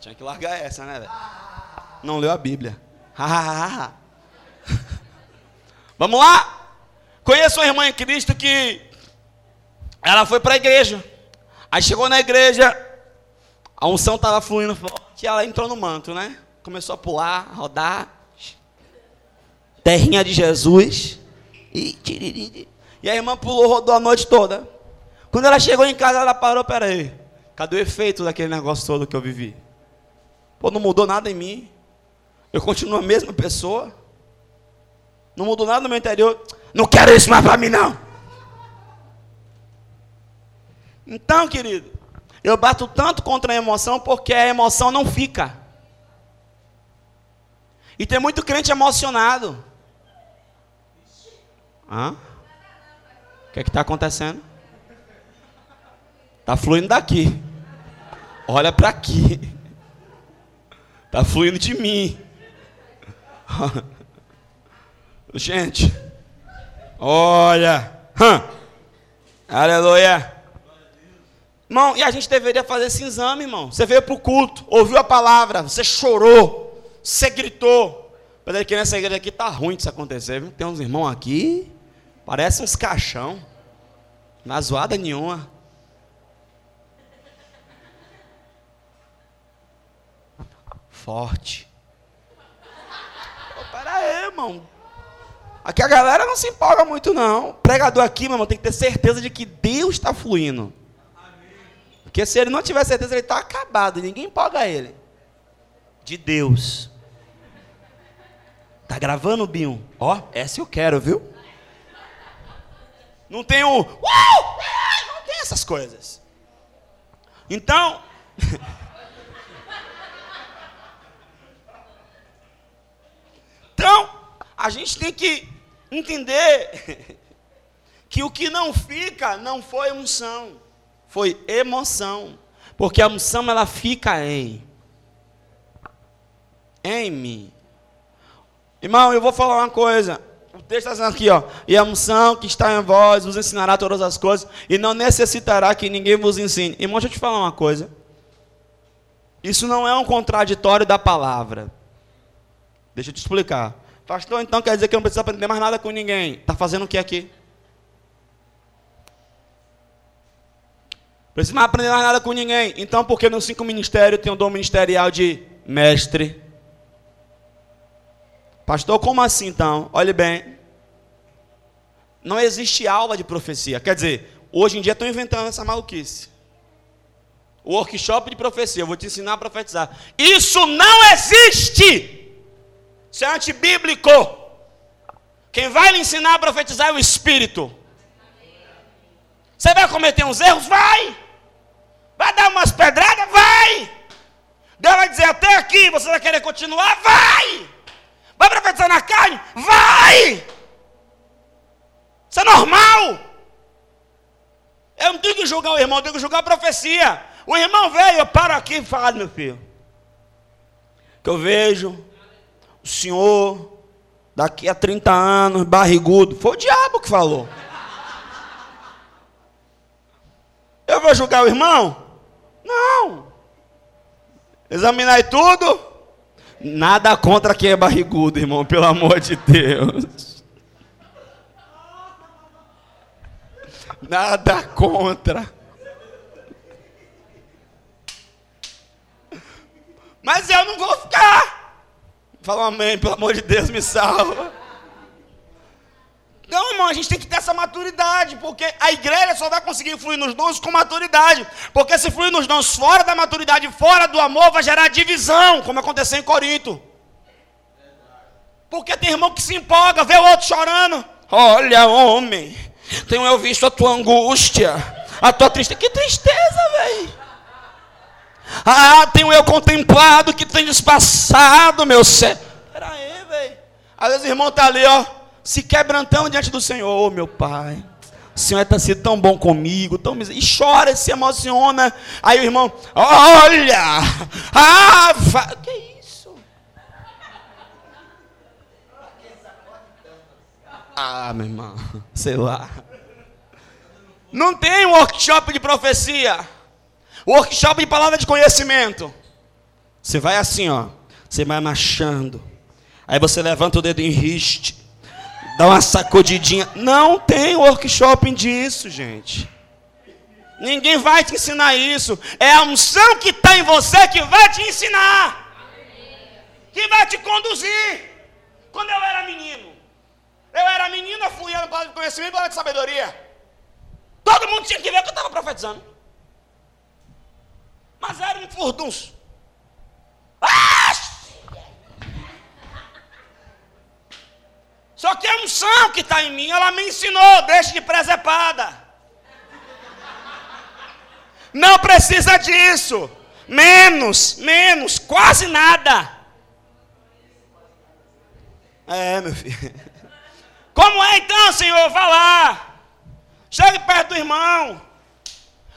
Tinha que largar essa, né, velho? Não leu a Bíblia. (laughs) Vamos lá? Conheço uma irmã em Cristo que ela foi para a igreja. Aí chegou na igreja, a unção estava fluindo forte, ela entrou no manto, né? Começou a pular, a rodar. Terrinha de Jesus. E, e a irmã pulou, rodou a noite toda. Quando ela chegou em casa, ela parou, peraí. Cadê o efeito daquele negócio todo que eu vivi? Pô, não mudou nada em mim. Eu continuo a mesma pessoa. Não mudou nada no meu interior. Não quero isso mais para mim, não. Então, querido, eu bato tanto contra a emoção porque a emoção não fica. E tem muito crente emocionado. Hã? O que é está acontecendo? Está fluindo daqui. Olha para aqui. Está fluindo de mim. (laughs) Gente, olha. Aleluia. Irmão, e a gente deveria fazer esse exame, irmão. Você veio para o culto, ouviu a palavra, você chorou, você gritou. Mas que nessa igreja aqui tá ruim isso acontecer, viu? Tem uns irmãos aqui, parece uns caixão. Não zoada nenhuma. Forte. Pô, pera aí, irmão. Aqui a galera não se empolga muito, não. O pregador aqui, meu irmão, tem que ter certeza de que Deus está fluindo. Porque se ele não tiver certeza, ele está acabado. Ninguém empolga ele. De Deus. Tá gravando, Binho? Ó, essa eu quero, viu? Não tem o. Não tem essas coisas. Então. (laughs) Então, a gente tem que entender (laughs) que o que não fica não foi unção, foi emoção. Porque a unção ela fica em em mim. Irmão, eu vou falar uma coisa. O texto está dizendo aqui, ó. E a unção que está em vós vos ensinará todas as coisas, e não necessitará que ninguém vos ensine. Irmão, deixa eu te falar uma coisa. Isso não é um contraditório da palavra. Deixa eu te explicar. Pastor, então quer dizer que eu não preciso aprender mais nada com ninguém. Está fazendo o que aqui? Preciso mais aprender mais nada com ninguém. Então, porque no cinco ministérios tem o dom ministerial de mestre? Pastor, como assim então? Olhe bem. Não existe aula de profecia. Quer dizer, hoje em dia estão inventando essa maluquice. O workshop de profecia, eu vou te ensinar a profetizar. Isso não existe! Isso é antibíblico. Quem vai lhe ensinar a profetizar é o Espírito. Você vai cometer uns erros? Vai. Vai dar umas pedradas? Vai. Deus vai dizer até aqui, você vai querer continuar? Vai. Vai profetizar na carne? Vai. Isso é normal. Eu não tenho que julgar o irmão, eu tenho que julgar a profecia. O irmão veio, eu paro aqui e falo, meu filho. Que eu vejo o senhor, daqui a 30 anos, barrigudo. Foi o diabo que falou. Eu vou julgar o irmão? Não. Examinai tudo. Nada contra quem é barrigudo, irmão, pelo amor de Deus. Nada contra. Mas eu não vou ficar. Fala um amém, pelo amor de Deus, me salva. Não, irmão, a gente tem que ter essa maturidade, porque a igreja só vai conseguir fluir nos dons com maturidade. Porque se fluir nos dons fora da maturidade, fora do amor, vai gerar divisão, como aconteceu em Corinto. Porque tem irmão que se empolga, vê o outro chorando. Olha, homem, tenho eu visto a tua angústia. A tua tristeza. Que tristeza, velho. Ah, tenho eu contemplado que tem despassado, meu céu. Pera aí, velho. Às vezes o irmão está ali, ó, se quebrantando diante do Senhor. Ô, oh, meu Pai. O Senhor está sendo tão bom comigo, tão e chora, se emociona. Aí o irmão, olha, ah, fa... que isso? Ah, meu irmão, (laughs) sei lá. Não tem um workshop de profecia. Workshop de palavra de conhecimento. Você vai assim, ó. Você vai marchando. Aí você levanta o dedo em riste. Dá uma sacudidinha. Não tem workshop disso, gente. Ninguém vai te ensinar isso. É a unção que está em você que vai te ensinar. Que vai te conduzir. Quando eu era menino. Eu era eu fui no palavra de conhecimento e palavra de sabedoria. Todo mundo tinha que ver que eu estava profetizando. Mas era um furdunço. Ah! Só que a unção que está em mim, ela me ensinou, deixe de presepada. Não precisa disso. Menos, menos, quase nada. É, meu filho. Como é então, Senhor? Vá lá. Chegue perto do irmão.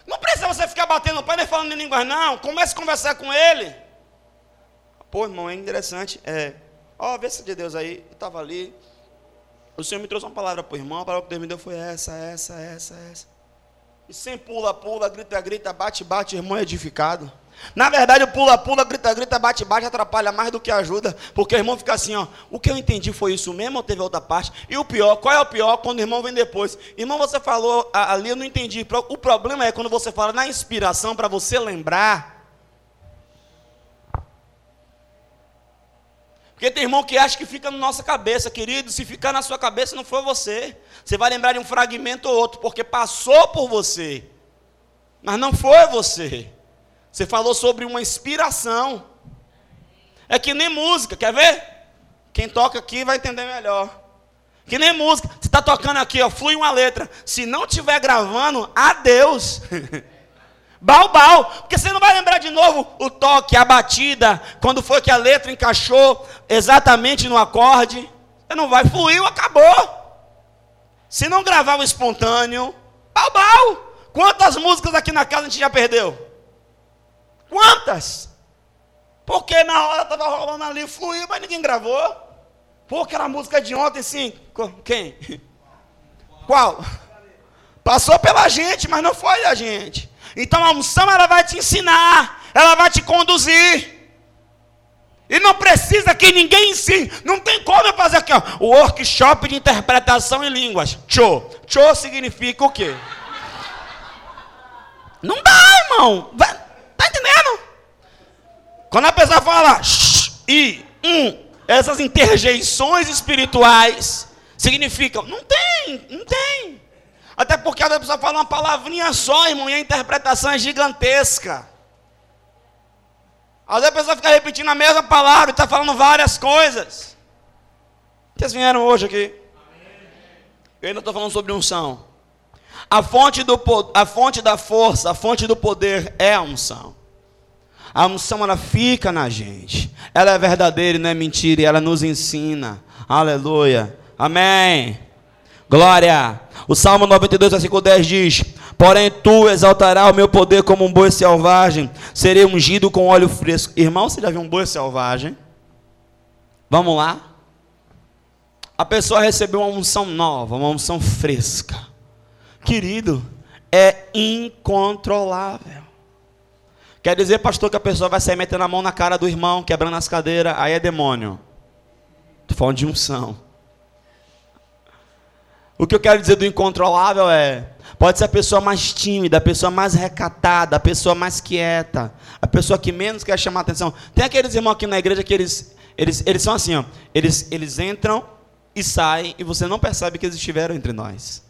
Não precisa você ficar batendo no pai nem falando em línguas, não. Comece a conversar com ele. Pô, irmão, é interessante. É, ó, vê se de Deus aí. Eu estava ali. O Senhor me trouxe uma palavra para o irmão. A palavra que Deus me deu foi essa, essa, essa, essa. E sem pula, pula, grita, grita, bate, bate, irmão é edificado. Na verdade, o pula-pula, grita-grita, bate-bate atrapalha mais do que ajuda, porque o irmão fica assim, ó, o que eu entendi foi isso mesmo ou teve outra parte? E o pior, qual é o pior? Quando o irmão vem depois. Irmão, você falou ali, eu não entendi. O problema é quando você fala na inspiração para você lembrar. Porque tem irmão que acha que fica na nossa cabeça, querido. Se ficar na sua cabeça, não foi você. Você vai lembrar de um fragmento ou outro, porque passou por você, mas não foi você. Você falou sobre uma inspiração. É que nem música, quer ver? Quem toca aqui vai entender melhor. Que nem música. Você está tocando aqui, ó, flui uma letra. Se não estiver gravando, adeus. (laughs) Balbal, porque você não vai lembrar de novo o toque, a batida, quando foi que a letra encaixou exatamente no acorde. Você não vai, fluir, acabou. Se não gravar o espontâneo, balbal. Quantas músicas aqui na casa a gente já perdeu? Quantas? Porque na hora estava rolando ali, fluiu, mas ninguém gravou. Pô, aquela música de ontem, sim. Quem? (laughs) Qual? Passou pela gente, mas não foi a gente. Então a unção ela vai te ensinar, ela vai te conduzir. E não precisa que ninguém ensine. Não tem como eu fazer aqui, ó, o workshop de interpretação em línguas. Cho. Cho significa o quê? Não dá, irmão. Vai. Está entendendo? Quando a pessoa fala e um, essas interjeições espirituais significam. Não tem, não tem. Até porque a pessoa fala uma palavrinha só, irmão, e a interpretação é gigantesca. Às vezes a pessoa fica repetindo a mesma palavra e está falando várias coisas. Vocês vieram hoje aqui? Eu ainda estou falando sobre unção. A fonte, do, a fonte da força, a fonte do poder é a unção. A unção ela fica na gente. Ela é verdadeira e não é mentira e ela nos ensina. Aleluia. Amém. Glória. O Salmo 92, versículo 10 diz: Porém, tu exaltarás o meu poder como um boi selvagem, serei ungido com óleo fresco. Irmão, você já viu um boi selvagem? Vamos lá. A pessoa recebeu uma unção nova, uma unção fresca. Querido, é incontrolável. Quer dizer, pastor, que a pessoa vai sair metendo a mão na cara do irmão, quebrando as cadeiras, aí é demônio. Estou falando de unção. O que eu quero dizer do incontrolável é: pode ser a pessoa mais tímida, a pessoa mais recatada, a pessoa mais quieta, a pessoa que menos quer chamar atenção. Tem aqueles irmãos aqui na igreja que eles, eles, eles são assim, ó, eles, eles entram e saem e você não percebe que eles estiveram entre nós.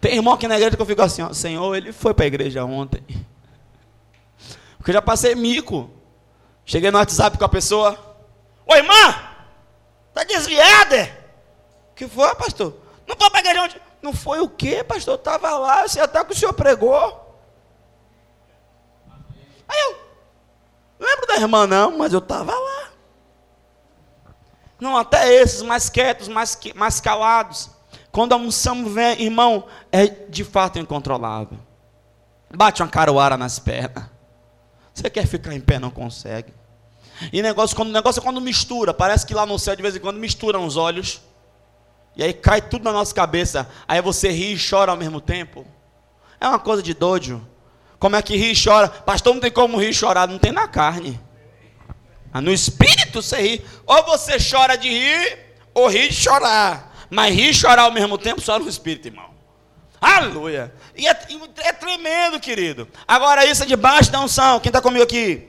Tem irmão aqui na igreja que eu fico assim, ó, Senhor, ele foi para a igreja ontem. Porque eu já passei mico. Cheguei no WhatsApp com a pessoa. Oi, irmã! Tá desviada? que foi, pastor? Não foi para a igreja ontem. Não foi o quê, pastor? Eu estava lá, você até que o senhor pregou. Aí eu, lembro da irmã não, mas eu estava lá. Não, até esses mais quietos, mais, mais calados. Quando a unção vem, irmão, é de fato incontrolável. Bate uma caruara nas pernas. Você quer ficar em pé, não consegue. E negócio, quando, negócio é quando mistura. Parece que lá no céu, de vez em quando, misturam os olhos. E aí cai tudo na nossa cabeça. Aí você ri e chora ao mesmo tempo. É uma coisa de doido. Como é que ri e chora? Pastor, não tem como rir e chorar. Não tem na carne. Ah, no espírito você ri. Ou você chora de rir, ou ri de chorar. Mas rir e chorar ao mesmo tempo só no espírito, irmão. Aleluia. E é, é tremendo, querido. Agora isso é debaixo da unção. Quem está comigo aqui?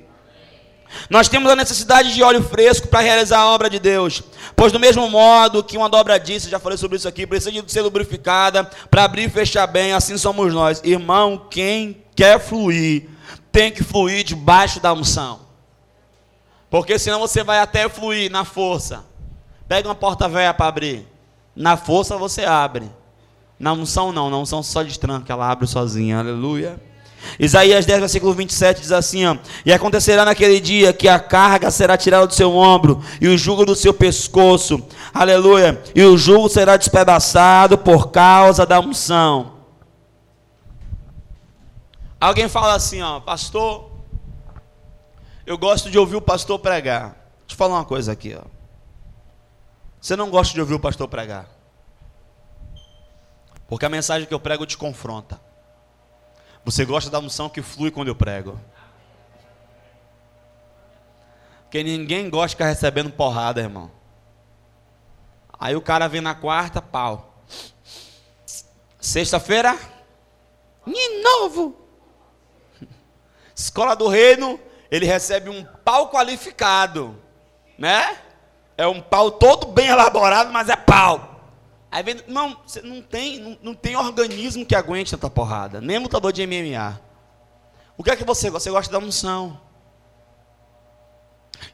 Nós temos a necessidade de óleo fresco para realizar a obra de Deus. Pois do mesmo modo que uma dobra disse, já falei sobre isso aqui, precisa de ser lubrificada para abrir e fechar bem, assim somos nós. Irmão, quem quer fluir, tem que fluir debaixo da unção. Porque senão você vai até fluir na força. Pega uma porta velha para abrir. Na força você abre. Na unção não, na unção só destranca, ela abre sozinha. Aleluia. Isaías 10, versículo 27 diz assim: ó, E acontecerá naquele dia que a carga será tirada do seu ombro e o jugo do seu pescoço, aleluia, e o jugo será despedaçado por causa da unção. Alguém fala assim, ó, pastor, eu gosto de ouvir o pastor pregar. Deixa eu falar uma coisa aqui, ó. Você não gosta de ouvir o pastor pregar? Porque a mensagem que eu prego te confronta. Você gosta da unção que flui quando eu prego. Porque ninguém gosta de ficar recebendo porrada, irmão. Aí o cara vem na quarta, pau. Sexta-feira, de novo. Escola do Reino, ele recebe um pau qualificado, né? É um pau todo bem elaborado, mas é pau. Aí vem, não, não tem, não, não, tem organismo que aguente tanta porrada, nem lutador de MMA. O que é que você gosta? Você gosta da unção.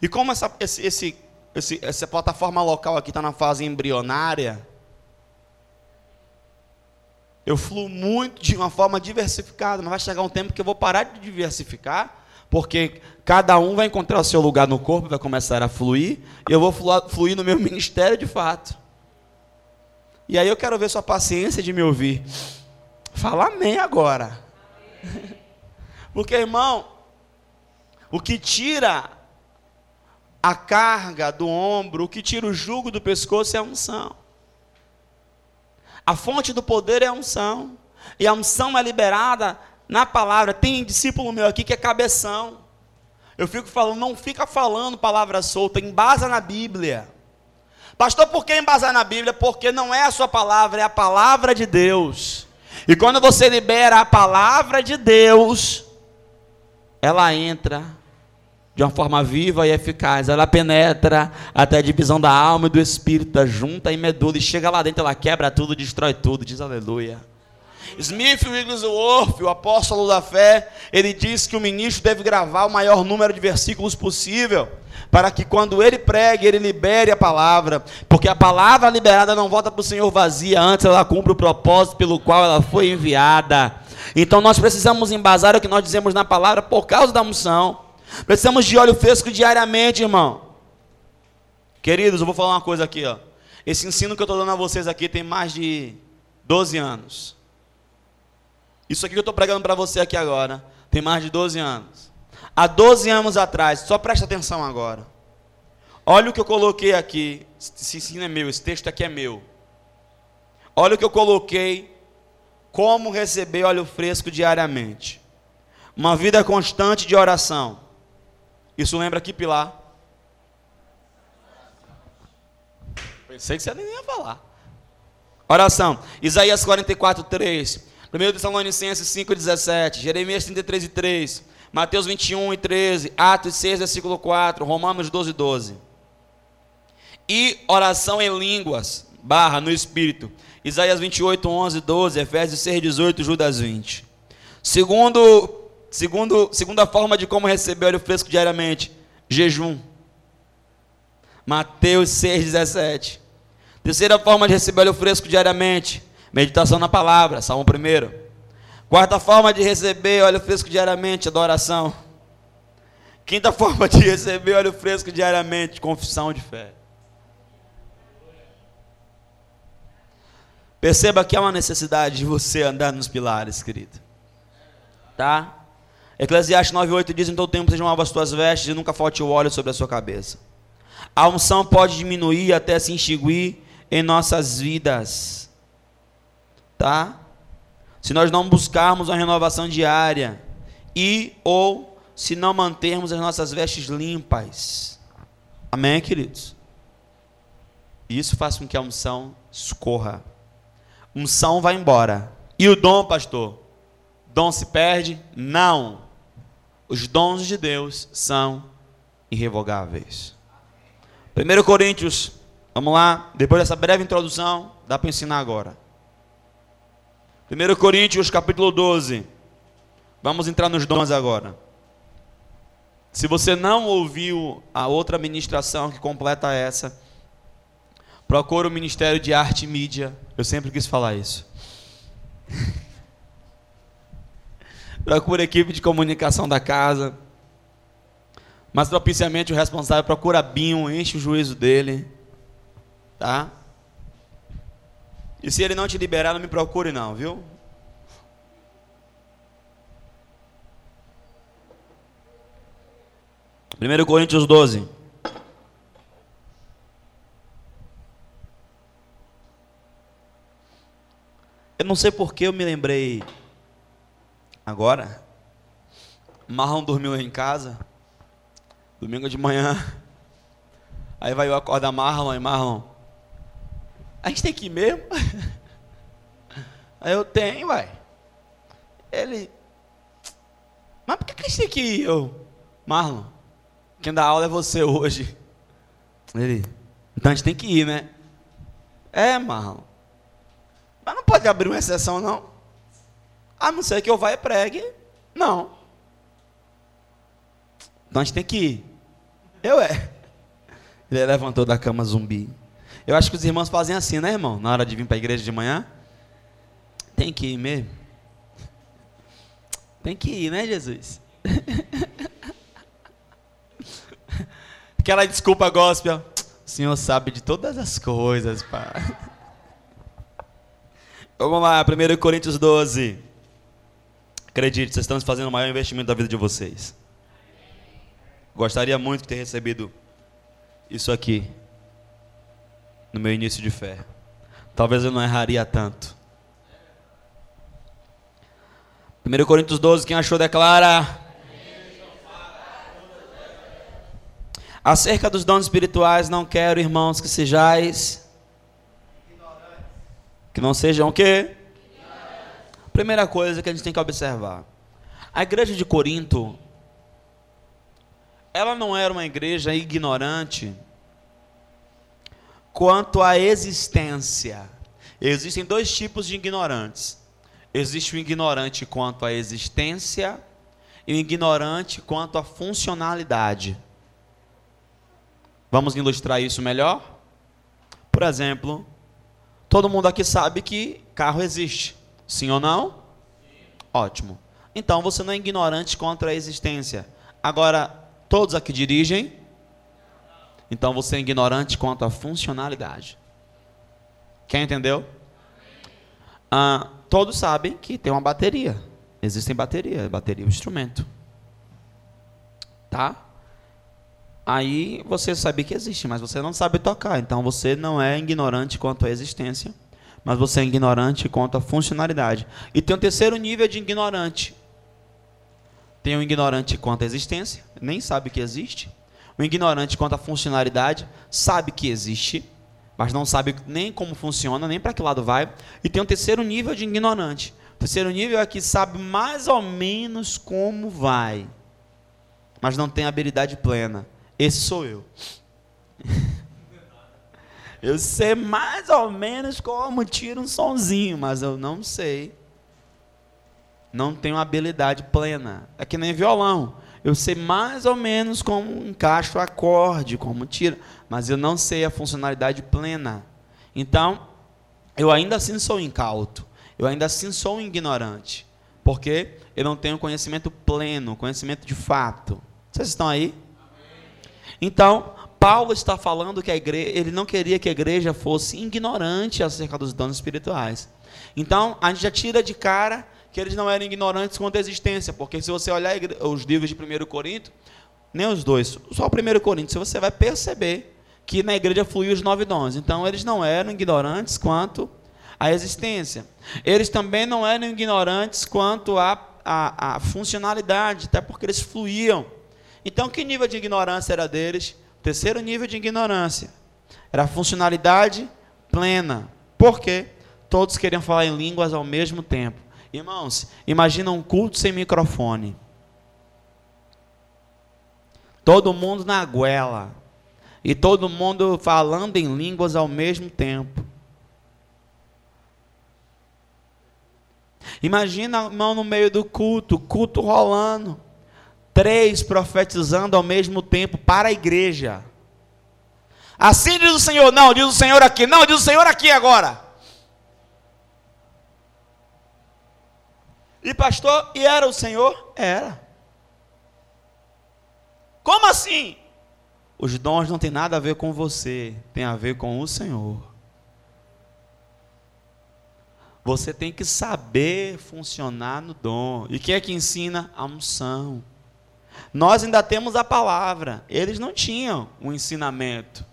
E como essa, esse, esse, esse, essa plataforma local aqui está na fase embrionária, eu fluo muito de uma forma diversificada, mas vai chegar um tempo que eu vou parar de diversificar, porque cada um vai encontrar o seu lugar no corpo, vai começar a fluir, e eu vou fluir no meu (laughs) ministério de fato. E aí eu quero ver sua paciência de me ouvir. Fala amém agora. (laughs) Porque, irmão, o que tira a carga do ombro, o que tira o jugo do pescoço é a unção. A fonte do poder é a unção. E a unção é liberada na palavra. Tem discípulo meu aqui que é cabeção. Eu fico falando, não fica falando palavra solta, embasa na Bíblia. Pastor, por que embasar na Bíblia? Porque não é a sua palavra, é a palavra de Deus. E quando você libera a palavra de Deus, ela entra de uma forma viva e eficaz. Ela penetra até a divisão da alma e do espírito, junta e medula, e chega lá dentro, ela quebra tudo, destrói tudo. Diz aleluia. Smith Wigglesworth, o apóstolo da fé, ele diz que o ministro deve gravar o maior número de versículos possível para que quando ele pregue, ele libere a palavra, porque a palavra liberada não volta para o Senhor vazia, antes ela cumpre o propósito pelo qual ela foi enviada. Então nós precisamos embasar o que nós dizemos na palavra por causa da unção. Precisamos de óleo fresco diariamente, irmão. Queridos, eu vou falar uma coisa aqui, ó. Esse ensino que eu estou dando a vocês aqui tem mais de 12 anos. Isso aqui que eu estou pregando para você aqui agora tem mais de 12 anos. Há 12 anos atrás, só presta atenção agora. Olha o que eu coloquei aqui. Esse ensino é meu, esse texto aqui é meu. Olha o que eu coloquei. Como receber óleo fresco diariamente. Uma vida constante de oração. Isso lembra aqui, Pilar? Pensei que você nem ia falar. Oração. Isaías 44, 3. 1 Tessalonicenses 5, 17. Jeremias 33, 3. Mateus 21 e 13, Atos 6, versículo 4, Romanos 12, 12. E oração em línguas, barra, no Espírito. Isaías 28, 11, 12, Efésios 6, 18, Judas 20. Segundo, segundo, segunda forma de como receber óleo fresco diariamente, jejum. Mateus 6, 17. Terceira forma de receber óleo fresco diariamente, Meditação na palavra, Salmo 1. Quarta forma de receber óleo fresco diariamente, adoração. Quinta (laughs) forma de receber óleo fresco diariamente, confissão de fé. Perceba que há uma necessidade de você andar nos pilares, querido. Tá? Eclesiastes 9,8 diz: Em todo tempo sejam alvas as tuas vestes e nunca falte o óleo sobre a sua cabeça. A unção pode diminuir até se extinguir em nossas vidas tá? Se nós não buscarmos uma renovação diária e ou se não mantermos as nossas vestes limpas. Amém, queridos? Isso faz com que a unção escorra. Unção vai embora. E o dom, pastor? Dom se perde? Não. Os dons de Deus são irrevogáveis. 1 Coríntios, vamos lá, depois dessa breve introdução, dá para ensinar agora. 1 Coríntios capítulo 12. Vamos entrar nos dons agora. Se você não ouviu a outra ministração que completa essa, procura o Ministério de Arte e Mídia. Eu sempre quis falar isso. (laughs) procura a equipe de comunicação da casa. Mas propiciamente o responsável procura Binho, enche o juízo dele. Tá? E se ele não te liberar, não me procure não, viu? Primeiro Coríntios 12. Eu não sei porque eu me lembrei agora. Marlon dormiu em casa. Domingo de manhã. Aí vai eu acordar Marlon e Marlon. A gente tem que ir mesmo? Aí eu tenho, vai. Ele. Mas por que a gente tem que ir? Eu, Marlon, quem dá aula é você hoje. Ele. Então a gente tem que ir, né? É, Marlon. Mas não pode abrir uma exceção, não. A não ser que eu vá e pregue. Não. Então a gente tem que ir. Eu é. Ele levantou da cama zumbi. Eu acho que os irmãos fazem assim, né, irmão? Na hora de vir para a igreja de manhã. Tem que ir mesmo. Tem que ir, né, Jesus? (laughs) Aquela desculpa gospel. O Senhor sabe de todas as coisas, pai. Vamos lá, 1 Coríntios 12. Acredite, vocês estão fazendo o maior investimento da vida de vocês. Gostaria muito de ter recebido isso aqui no meu início de fé. Talvez eu não erraria tanto. 1 Coríntios 12, quem achou, declara. Acerca dos dons espirituais, não quero, irmãos, que sejais. Que não sejam o quê? Primeira coisa que a gente tem que observar. A igreja de Corinto, ela não era uma igreja ignorante quanto à existência. Existem dois tipos de ignorantes. Existe o ignorante quanto à existência e o ignorante quanto à funcionalidade. Vamos ilustrar isso melhor? Por exemplo, todo mundo aqui sabe que carro existe. Sim ou não? Sim. Ótimo. Então você não é ignorante contra a existência. Agora, todos aqui dirigem? Então você é ignorante quanto à funcionalidade. Quem entendeu? Ah, todos sabem que tem uma bateria. Existem baterias. Bateria é um instrumento. Tá? Aí você sabe que existe, mas você não sabe tocar. Então você não é ignorante quanto à existência, mas você é ignorante quanto à funcionalidade. E tem um terceiro nível de ignorante. Tem um ignorante quanto à existência, nem sabe que existe. O ignorante quanto à funcionalidade sabe que existe, mas não sabe nem como funciona, nem para que lado vai. E tem um terceiro nível de ignorante. O terceiro nível é que sabe mais ou menos como vai, mas não tem habilidade plena. Esse sou eu. (laughs) Eu sei mais ou menos como tira um sonzinho, mas eu não sei. Não tenho habilidade plena. É que nem violão eu sei mais ou menos como encaixa o acorde, como tira, mas eu não sei a funcionalidade plena. Então, eu ainda assim sou incauto, eu ainda assim sou ignorante, porque eu não tenho conhecimento pleno, conhecimento de fato. Vocês estão aí? Então, Paulo está falando que a igreja, ele não queria que a igreja fosse ignorante acerca dos dons espirituais. Então, a gente já tira de cara que eles não eram ignorantes quanto à existência, porque se você olhar os livros de 1 Corinto, nem os dois, só o 1 Corinto, você vai perceber que na igreja fluíam os nove dons. Então, eles não eram ignorantes quanto à existência. Eles também não eram ignorantes quanto à, à, à funcionalidade, até porque eles fluíam. Então, que nível de ignorância era deles? O terceiro nível de ignorância era a funcionalidade plena. Por quê? Todos queriam falar em línguas ao mesmo tempo. Irmãos, imagina um culto sem microfone. Todo mundo na goela. E todo mundo falando em línguas ao mesmo tempo. Imagina, irmão, no meio do culto, culto rolando. Três profetizando ao mesmo tempo para a igreja. Assim diz o Senhor, não, diz o Senhor aqui, não, diz o Senhor aqui agora. E pastor, e era o Senhor? Era. Como assim? Os dons não têm nada a ver com você, tem a ver com o Senhor. Você tem que saber funcionar no dom. E quem é que ensina? A unção. Nós ainda temos a palavra. Eles não tinham o um ensinamento.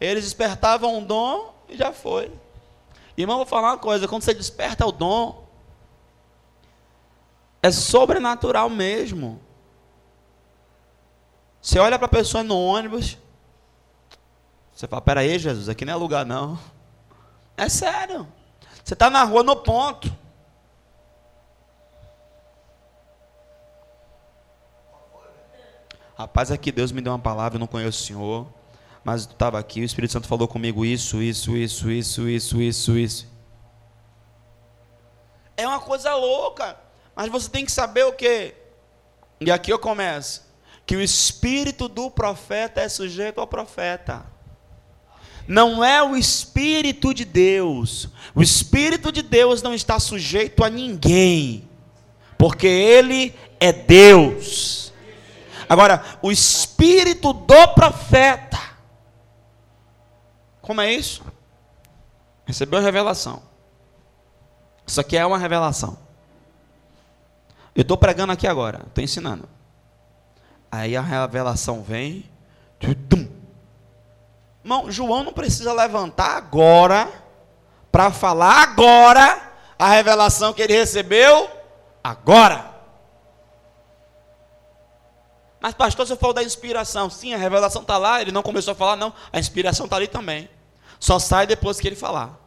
Eles despertavam um dom e já foi. Irmão, vou falar uma coisa: quando você desperta o dom, é sobrenatural mesmo. Você olha para a pessoa no ônibus, você fala: Peraí, Jesus, aqui não é lugar não. É sério. Você está na rua no ponto. Rapaz, aqui Deus me deu uma palavra, eu não conheço o Senhor mas tu estava aqui, o Espírito Santo falou comigo isso, isso, isso, isso, isso, isso, isso. É uma coisa louca, mas você tem que saber o que. E aqui eu começo. Que o espírito do profeta é sujeito ao profeta. Não é o espírito de Deus. O espírito de Deus não está sujeito a ninguém. Porque ele é Deus. Agora, o espírito do profeta como é isso? Recebeu a revelação. Isso aqui é uma revelação. Eu estou pregando aqui agora, estou ensinando. Aí a revelação vem. Irmão, João não precisa levantar agora para falar agora a revelação que ele recebeu agora. Mas, pastor, você falou da inspiração. Sim, a revelação está lá, ele não começou a falar, não. A inspiração está ali também. Só sai depois que ele falar.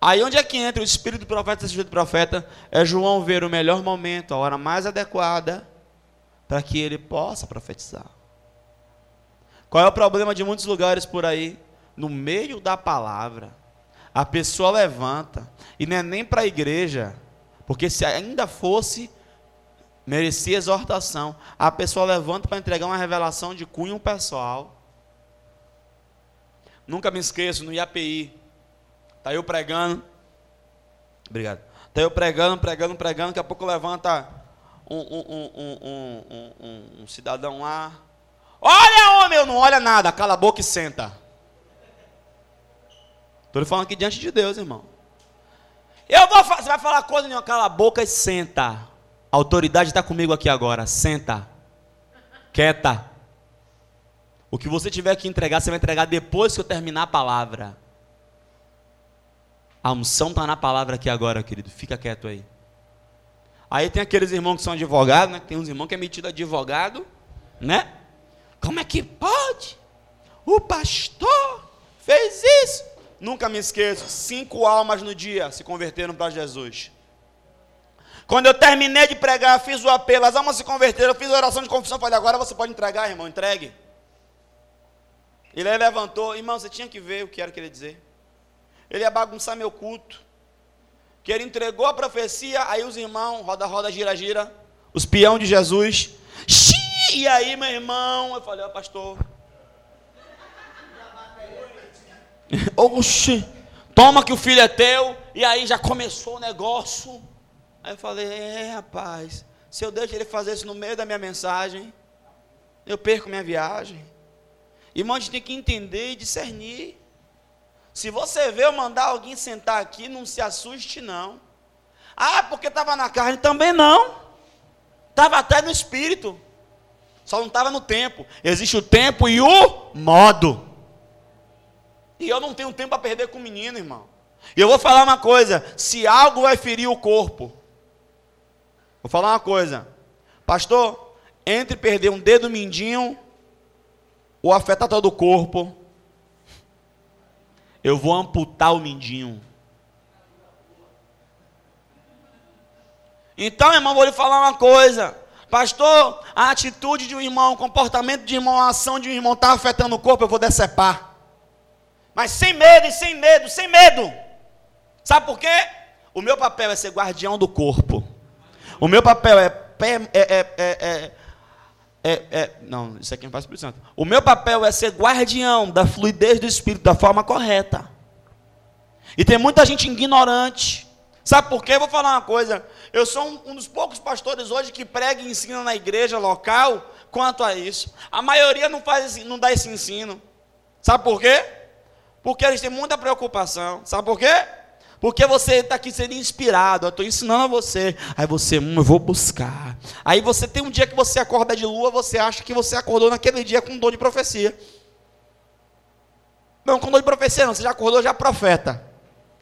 Aí onde é que entra o espírito do profeta o espírito do profeta? É João ver o melhor momento, a hora mais adequada, para que ele possa profetizar. Qual é o problema de muitos lugares por aí? No meio da palavra, a pessoa levanta, e não é nem para a igreja, porque se ainda fosse, merecia exortação. A pessoa levanta para entregar uma revelação de cunho pessoal. Nunca me esqueço, no IAPI. Está eu pregando. Obrigado. Está eu pregando, pregando, pregando. Daqui a pouco levanta um, um, um, um, cidadão lá. Olha, homem, eu não olha nada. Cala a boca e senta. Estou falando aqui diante de Deus, irmão. Eu vou, você vai falar coisa nenhuma, cala a boca e senta. A autoridade está comigo aqui agora. Senta. Quieta. O que você tiver que entregar, você vai entregar depois que eu terminar a palavra. A unção está na palavra aqui agora, querido. Fica quieto aí. Aí tem aqueles irmãos que são advogados, né? Tem uns irmãos que é metido advogado, né? Como é que pode? O pastor fez isso. Nunca me esqueço. Cinco almas no dia se converteram para Jesus. Quando eu terminei de pregar, fiz o apelo, as almas se converteram, fiz a oração de confissão, falei, agora você pode entregar, irmão, entregue. Ele aí levantou, irmão, você tinha que ver o que era que ele dizer. Ele ia bagunçar meu culto. Que ele entregou a profecia, aí os irmãos, roda, roda, gira, gira, os peão de Jesus. Xiii, e aí, meu irmão, eu falei, ó, oh, pastor. (laughs) Oxi, toma que o filho é teu. E aí já começou o negócio. Aí eu falei, é rapaz, se eu deixo ele fazer isso no meio da minha mensagem, eu perco minha viagem. Irmão, a gente tem que entender e discernir. Se você vê eu mandar alguém sentar aqui, não se assuste, não. Ah, porque estava na carne? Também não. Estava até no espírito. Só não estava no tempo. Existe o tempo e o modo. E eu não tenho tempo para perder com o menino, irmão. E eu vou falar uma coisa: se algo vai ferir o corpo, vou falar uma coisa, pastor, entre perder um dedo mindinho ou afetar todo o corpo, eu vou amputar o mindinho. Então, irmão, vou lhe falar uma coisa. Pastor, a atitude de um irmão, o comportamento de um irmão, a ação de um irmão está afetando o corpo, eu vou decepar. Mas sem medo e sem medo, sem medo. Sabe por quê? O meu papel é ser guardião do corpo. O meu papel é, é, é, é não, isso aqui não faz Espírito Santo. O meu papel é ser guardião da fluidez do Espírito da forma correta. E tem muita gente ignorante Sabe por quê? Eu vou falar uma coisa. Eu sou um, um dos poucos pastores hoje que prega e ensina na igreja local quanto a isso. A maioria não, faz, não dá esse ensino. Sabe por quê? Porque eles têm muita preocupação. Sabe por quê? Porque você está aqui sendo inspirado. Eu estou ensinando a você. Aí você, hum, eu vou buscar. Aí você tem um dia que você acorda de lua, você acha que você acordou naquele dia com dor de profecia. Não, com dor de profecia não, você já acordou já profeta.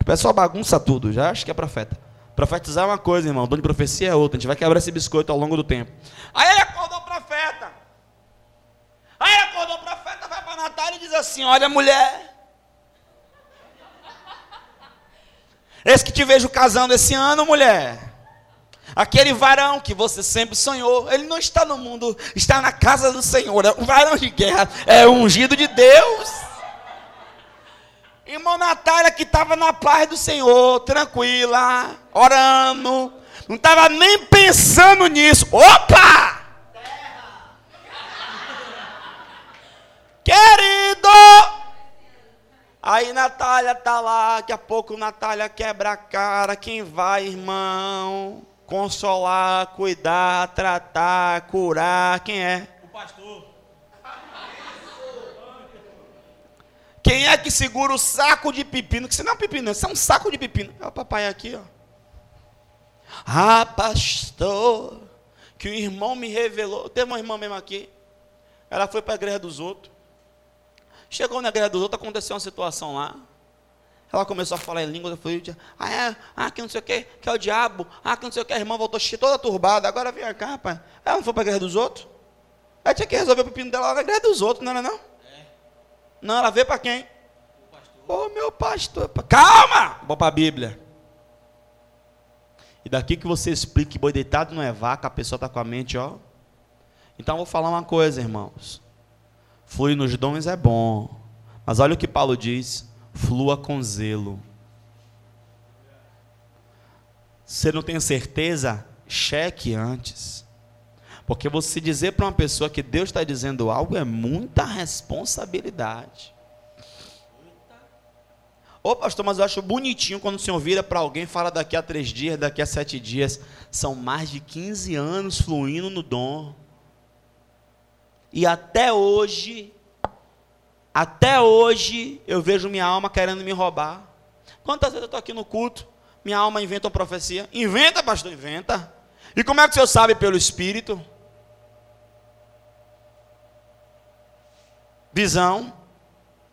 O pessoal bagunça tudo, já acha que é profeta. Profetizar é uma coisa, irmão, dom de profecia é outra. A gente vai quebrar esse biscoito ao longo do tempo. Aí ele acordou profeta. Aí acordou profeta, vai para Natália e diz assim: Olha, mulher. Esse que te vejo casando esse ano, mulher. Aquele varão que você sempre sonhou, ele não está no mundo, está na casa do Senhor. É um varão de guerra, é ungido de Deus. Irmão Natália que estava na paz do Senhor, tranquila, orando, não estava nem pensando nisso. Opa! Querido! Aí Natália tá lá, daqui a pouco Natália quebra a cara. Quem vai, irmão? Consolar, cuidar, tratar, curar. Quem é? O pastor. Quem é que segura o saco de pepino? Que isso não é um pepino, isso é um saco de pepino. É o papai aqui, ó. Ah, pastor, que o irmão me revelou. Tem uma irmã mesmo aqui. Ela foi para a igreja dos outros. Chegou na igreja dos outros, aconteceu uma situação lá. Ela começou a falar em língua, eu falei, ah, é, ah, que não sei o que, que é o diabo, ah, que não sei o que, a irmã voltou toda turbada, agora vem cá, rapaz. Ela não foi para a igreja dos outros? Ela tinha que resolver o pepino dela lá na igreja dos outros, não era não? Não, ela veio para quem? Ô oh, meu pastor. Calma! Vou para a Bíblia. E daqui que você explica que boi deitado não é vaca, a pessoa está com a mente, ó. Então vou falar uma coisa, irmãos. Fluir nos dons é bom. Mas olha o que Paulo diz: flua com zelo. Você não tem certeza? Cheque antes. Porque você dizer para uma pessoa que Deus está dizendo algo é muita responsabilidade. Ô pastor, mas eu acho bonitinho quando o senhor vira para alguém e fala daqui a três dias, daqui a sete dias. São mais de 15 anos fluindo no dom. E até hoje, até hoje, eu vejo minha alma querendo me roubar. Quantas vezes eu estou aqui no culto, minha alma inventa uma profecia? Inventa, pastor, inventa. E como é que o senhor sabe pelo Espírito? Visão.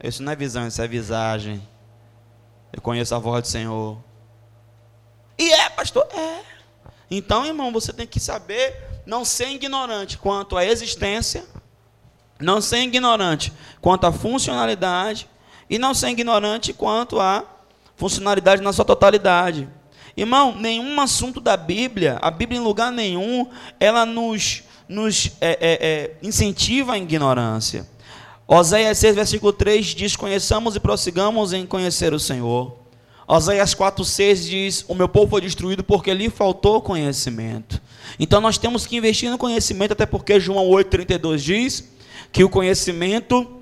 Isso não é visão, isso é visagem. Eu conheço a voz do Senhor. E é, pastor? É. Então, irmão, você tem que saber não ser ignorante quanto à existência, não ser ignorante quanto à funcionalidade e não ser ignorante quanto à funcionalidade na sua totalidade. Irmão, nenhum assunto da Bíblia, a Bíblia em lugar nenhum, ela nos, nos é, é, é, incentiva a ignorância. Oséias 6, versículo 3 diz: Conheçamos e prossigamos em conhecer o Senhor. Oséias 4, 6 diz: O meu povo foi destruído porque lhe faltou conhecimento. Então nós temos que investir no conhecimento, até porque João 8, 32 diz que o conhecimento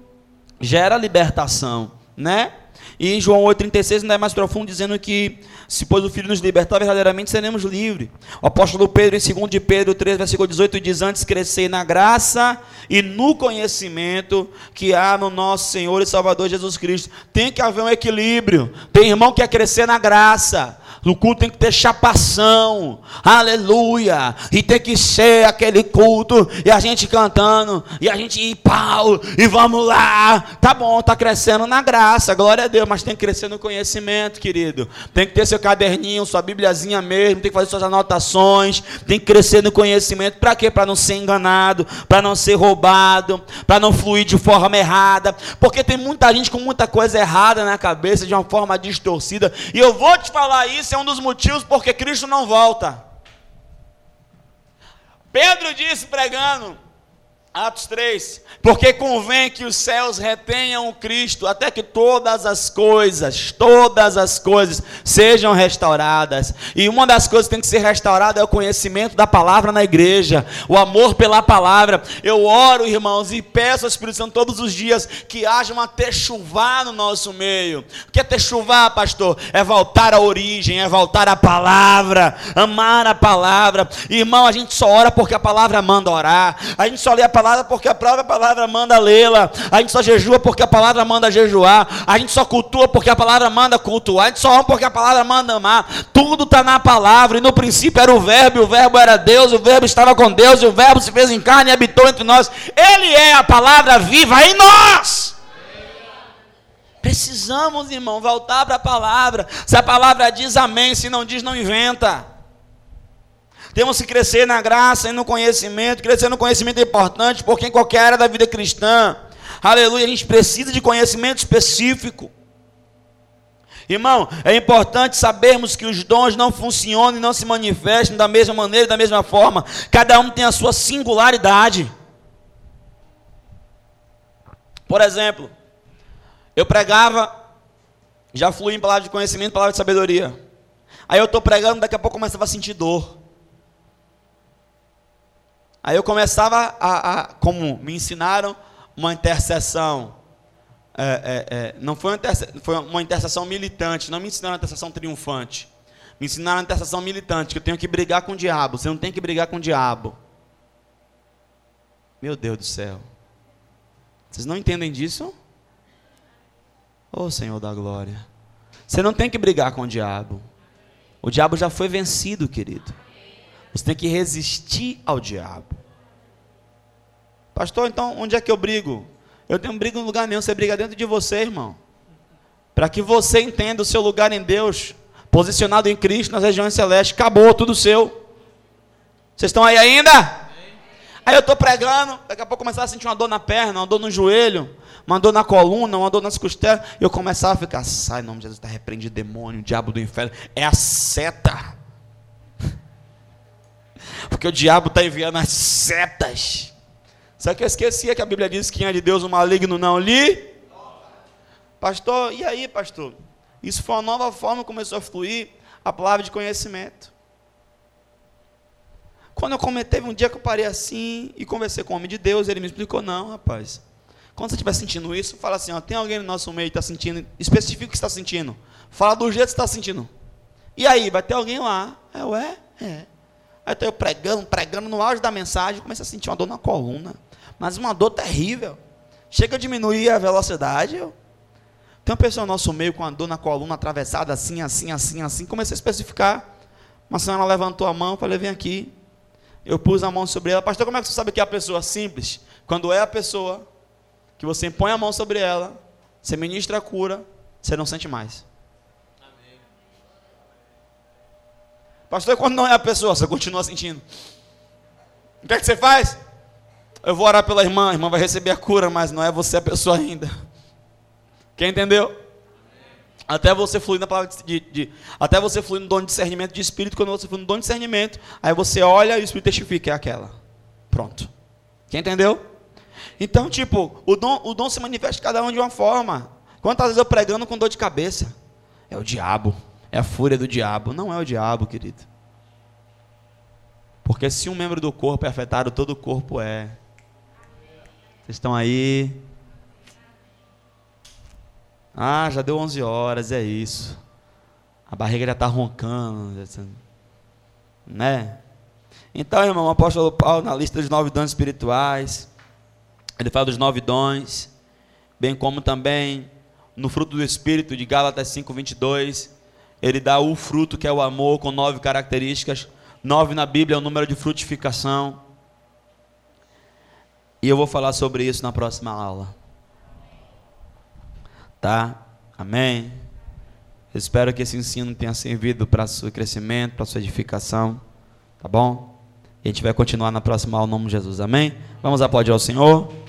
gera libertação, né? E em João 8,36 ainda é mais profundo, dizendo que se pois o Filho nos libertar, verdadeiramente seremos livres. O apóstolo Pedro, em 2 de Pedro 3, versículo 18, diz: Antes crescer na graça e no conhecimento que há no nosso Senhor e Salvador Jesus Cristo. Tem que haver um equilíbrio. Tem irmão que quer crescer na graça, o culto tem que ter chapação, aleluia, e tem que ser aquele culto, e a gente cantando, e a gente ir pau, e vamos lá, tá bom, tá crescendo na graça, glória a Deus, mas tem que crescer no conhecimento, querido, tem que ter seu caderninho, sua bibliazinha mesmo, tem que fazer suas anotações, tem que crescer no conhecimento, para quê? Para não ser enganado, para não ser roubado, para não fluir de forma errada, porque tem muita gente com muita coisa errada na cabeça, de uma forma distorcida, e eu vou te falar isso é um dos motivos porque Cristo não volta. Pedro disse pregando, Atos 3: Porque convém que os céus retenham o Cristo, até que todas as coisas, todas as coisas sejam restauradas. E uma das coisas que tem que ser restaurada é o conhecimento da palavra na igreja, o amor pela palavra. Eu oro, irmãos, e peço ao Espírito Santo todos os dias que haja uma techuvá no nosso meio. O que é techuvá, pastor? É voltar à origem, é voltar à palavra, amar a palavra. Irmão, a gente só ora porque a palavra manda orar, a gente só lê a palavra palavra porque a própria palavra manda lê-la. A gente só jejua porque a palavra manda jejuar. A gente só cultua porque a palavra manda cultuar. A gente só ama porque a palavra manda amar. Tudo está na palavra. E no princípio era o verbo, e o verbo era Deus, o verbo estava com Deus, e o verbo se fez em carne e habitou entre nós. Ele é a palavra viva em nós. Precisamos, irmão, voltar para a palavra. Se a palavra diz amém, se não diz, não inventa. Temos que crescer na graça e no conhecimento. Crescer no conhecimento é importante, porque em qualquer área da vida cristã, aleluia, a gente precisa de conhecimento específico. Irmão, é importante sabermos que os dons não funcionam e não se manifestam da mesma maneira, da mesma forma. Cada um tem a sua singularidade. Por exemplo, eu pregava, já fui em palavra de conhecimento, palavra de sabedoria. Aí eu estou pregando, daqui a pouco começava a sentir dor. Aí eu começava a, a como me ensinaram, uma intercessão. É, é, é, não foi uma, intercessão, foi uma intercessão militante, não me ensinaram uma intercessão triunfante. Me ensinaram uma intercessão militante, que eu tenho que brigar com o diabo. Você não tem que brigar com o diabo. Meu Deus do céu. Vocês não entendem disso? Ô oh, Senhor da glória. Você não tem que brigar com o diabo. O diabo já foi vencido, querido. Você tem que resistir ao diabo. Pastor, então onde é que eu brigo? Eu tenho brigo em lugar nenhum, você briga dentro de você, irmão. Para que você entenda o seu lugar em Deus, posicionado em Cristo nas regiões celestes, acabou tudo seu. Vocês estão aí ainda? Aí eu estou pregando, daqui a pouco começava a sentir uma dor na perna, uma dor no joelho, uma dor na coluna, uma dor nas costelas. E eu começava a ficar, sai, em nome de Jesus, está repreendido demônio, diabo do inferno. É a seta. Porque o diabo está enviando as setas. Só que eu esquecia que a Bíblia diz que quem é de Deus o maligno não lhe. Pastor, e aí, pastor? Isso foi uma nova forma que começou a fluir a palavra de conhecimento. Quando eu cometei um dia que eu parei assim e conversei com o homem de Deus, ele me explicou: não, rapaz. Quando você estiver sentindo isso, fala assim: ó, tem alguém no nosso meio que está sentindo, especifica o que está sentindo. Fala do jeito que está sentindo. E aí, vai ter alguém lá? É, ué? É. Aí eu pregando, pregando, no auge da mensagem, comecei a sentir uma dor na coluna. Mas uma dor terrível. Chega a diminuir a velocidade. Eu... Tem uma pessoa no nosso meio com uma dor na coluna atravessada, assim, assim, assim, assim. Comecei a especificar. Uma senhora levantou a mão, falei, vem aqui. Eu pus a mão sobre ela. Pastor, como é que você sabe que é a pessoa simples? Quando é a pessoa que você põe a mão sobre ela, você ministra a cura, você não sente mais. Pastor, quando não é a pessoa, você continua sentindo. O que é que você faz? Eu vou orar pela irmã, a irmã vai receber a cura, mas não é você a pessoa ainda. Quem entendeu? Até você fluir na palavra de, de, até você fluir no dom de discernimento de espírito, quando você flui no dom de discernimento, aí você olha e o espírito testifica, é aquela. Pronto. Quem entendeu? Então, tipo, o dom, o dom se manifesta cada um de uma forma. Quantas vezes eu pregando com dor de cabeça? É o diabo é a fúria do diabo. Não é o diabo, querido. Porque se um membro do corpo é afetado, todo o corpo é. Vocês estão aí? Ah, já deu 11 horas, é isso. A barriga já está roncando, né? Então, irmão, o apóstolo Paulo, na lista dos nove dons espirituais, ele fala dos nove dons, bem como também no fruto do Espírito, de Gálatas 5, 22, ele dá o fruto que é o amor, com nove características. Nove na Bíblia é o número de frutificação. E eu vou falar sobre isso na próxima aula. Tá? Amém? espero que esse ensino tenha servido para o seu crescimento, para a sua edificação. Tá bom? E a gente vai continuar na próxima aula, em nome de Jesus. Amém? Vamos aplaudir ao Senhor.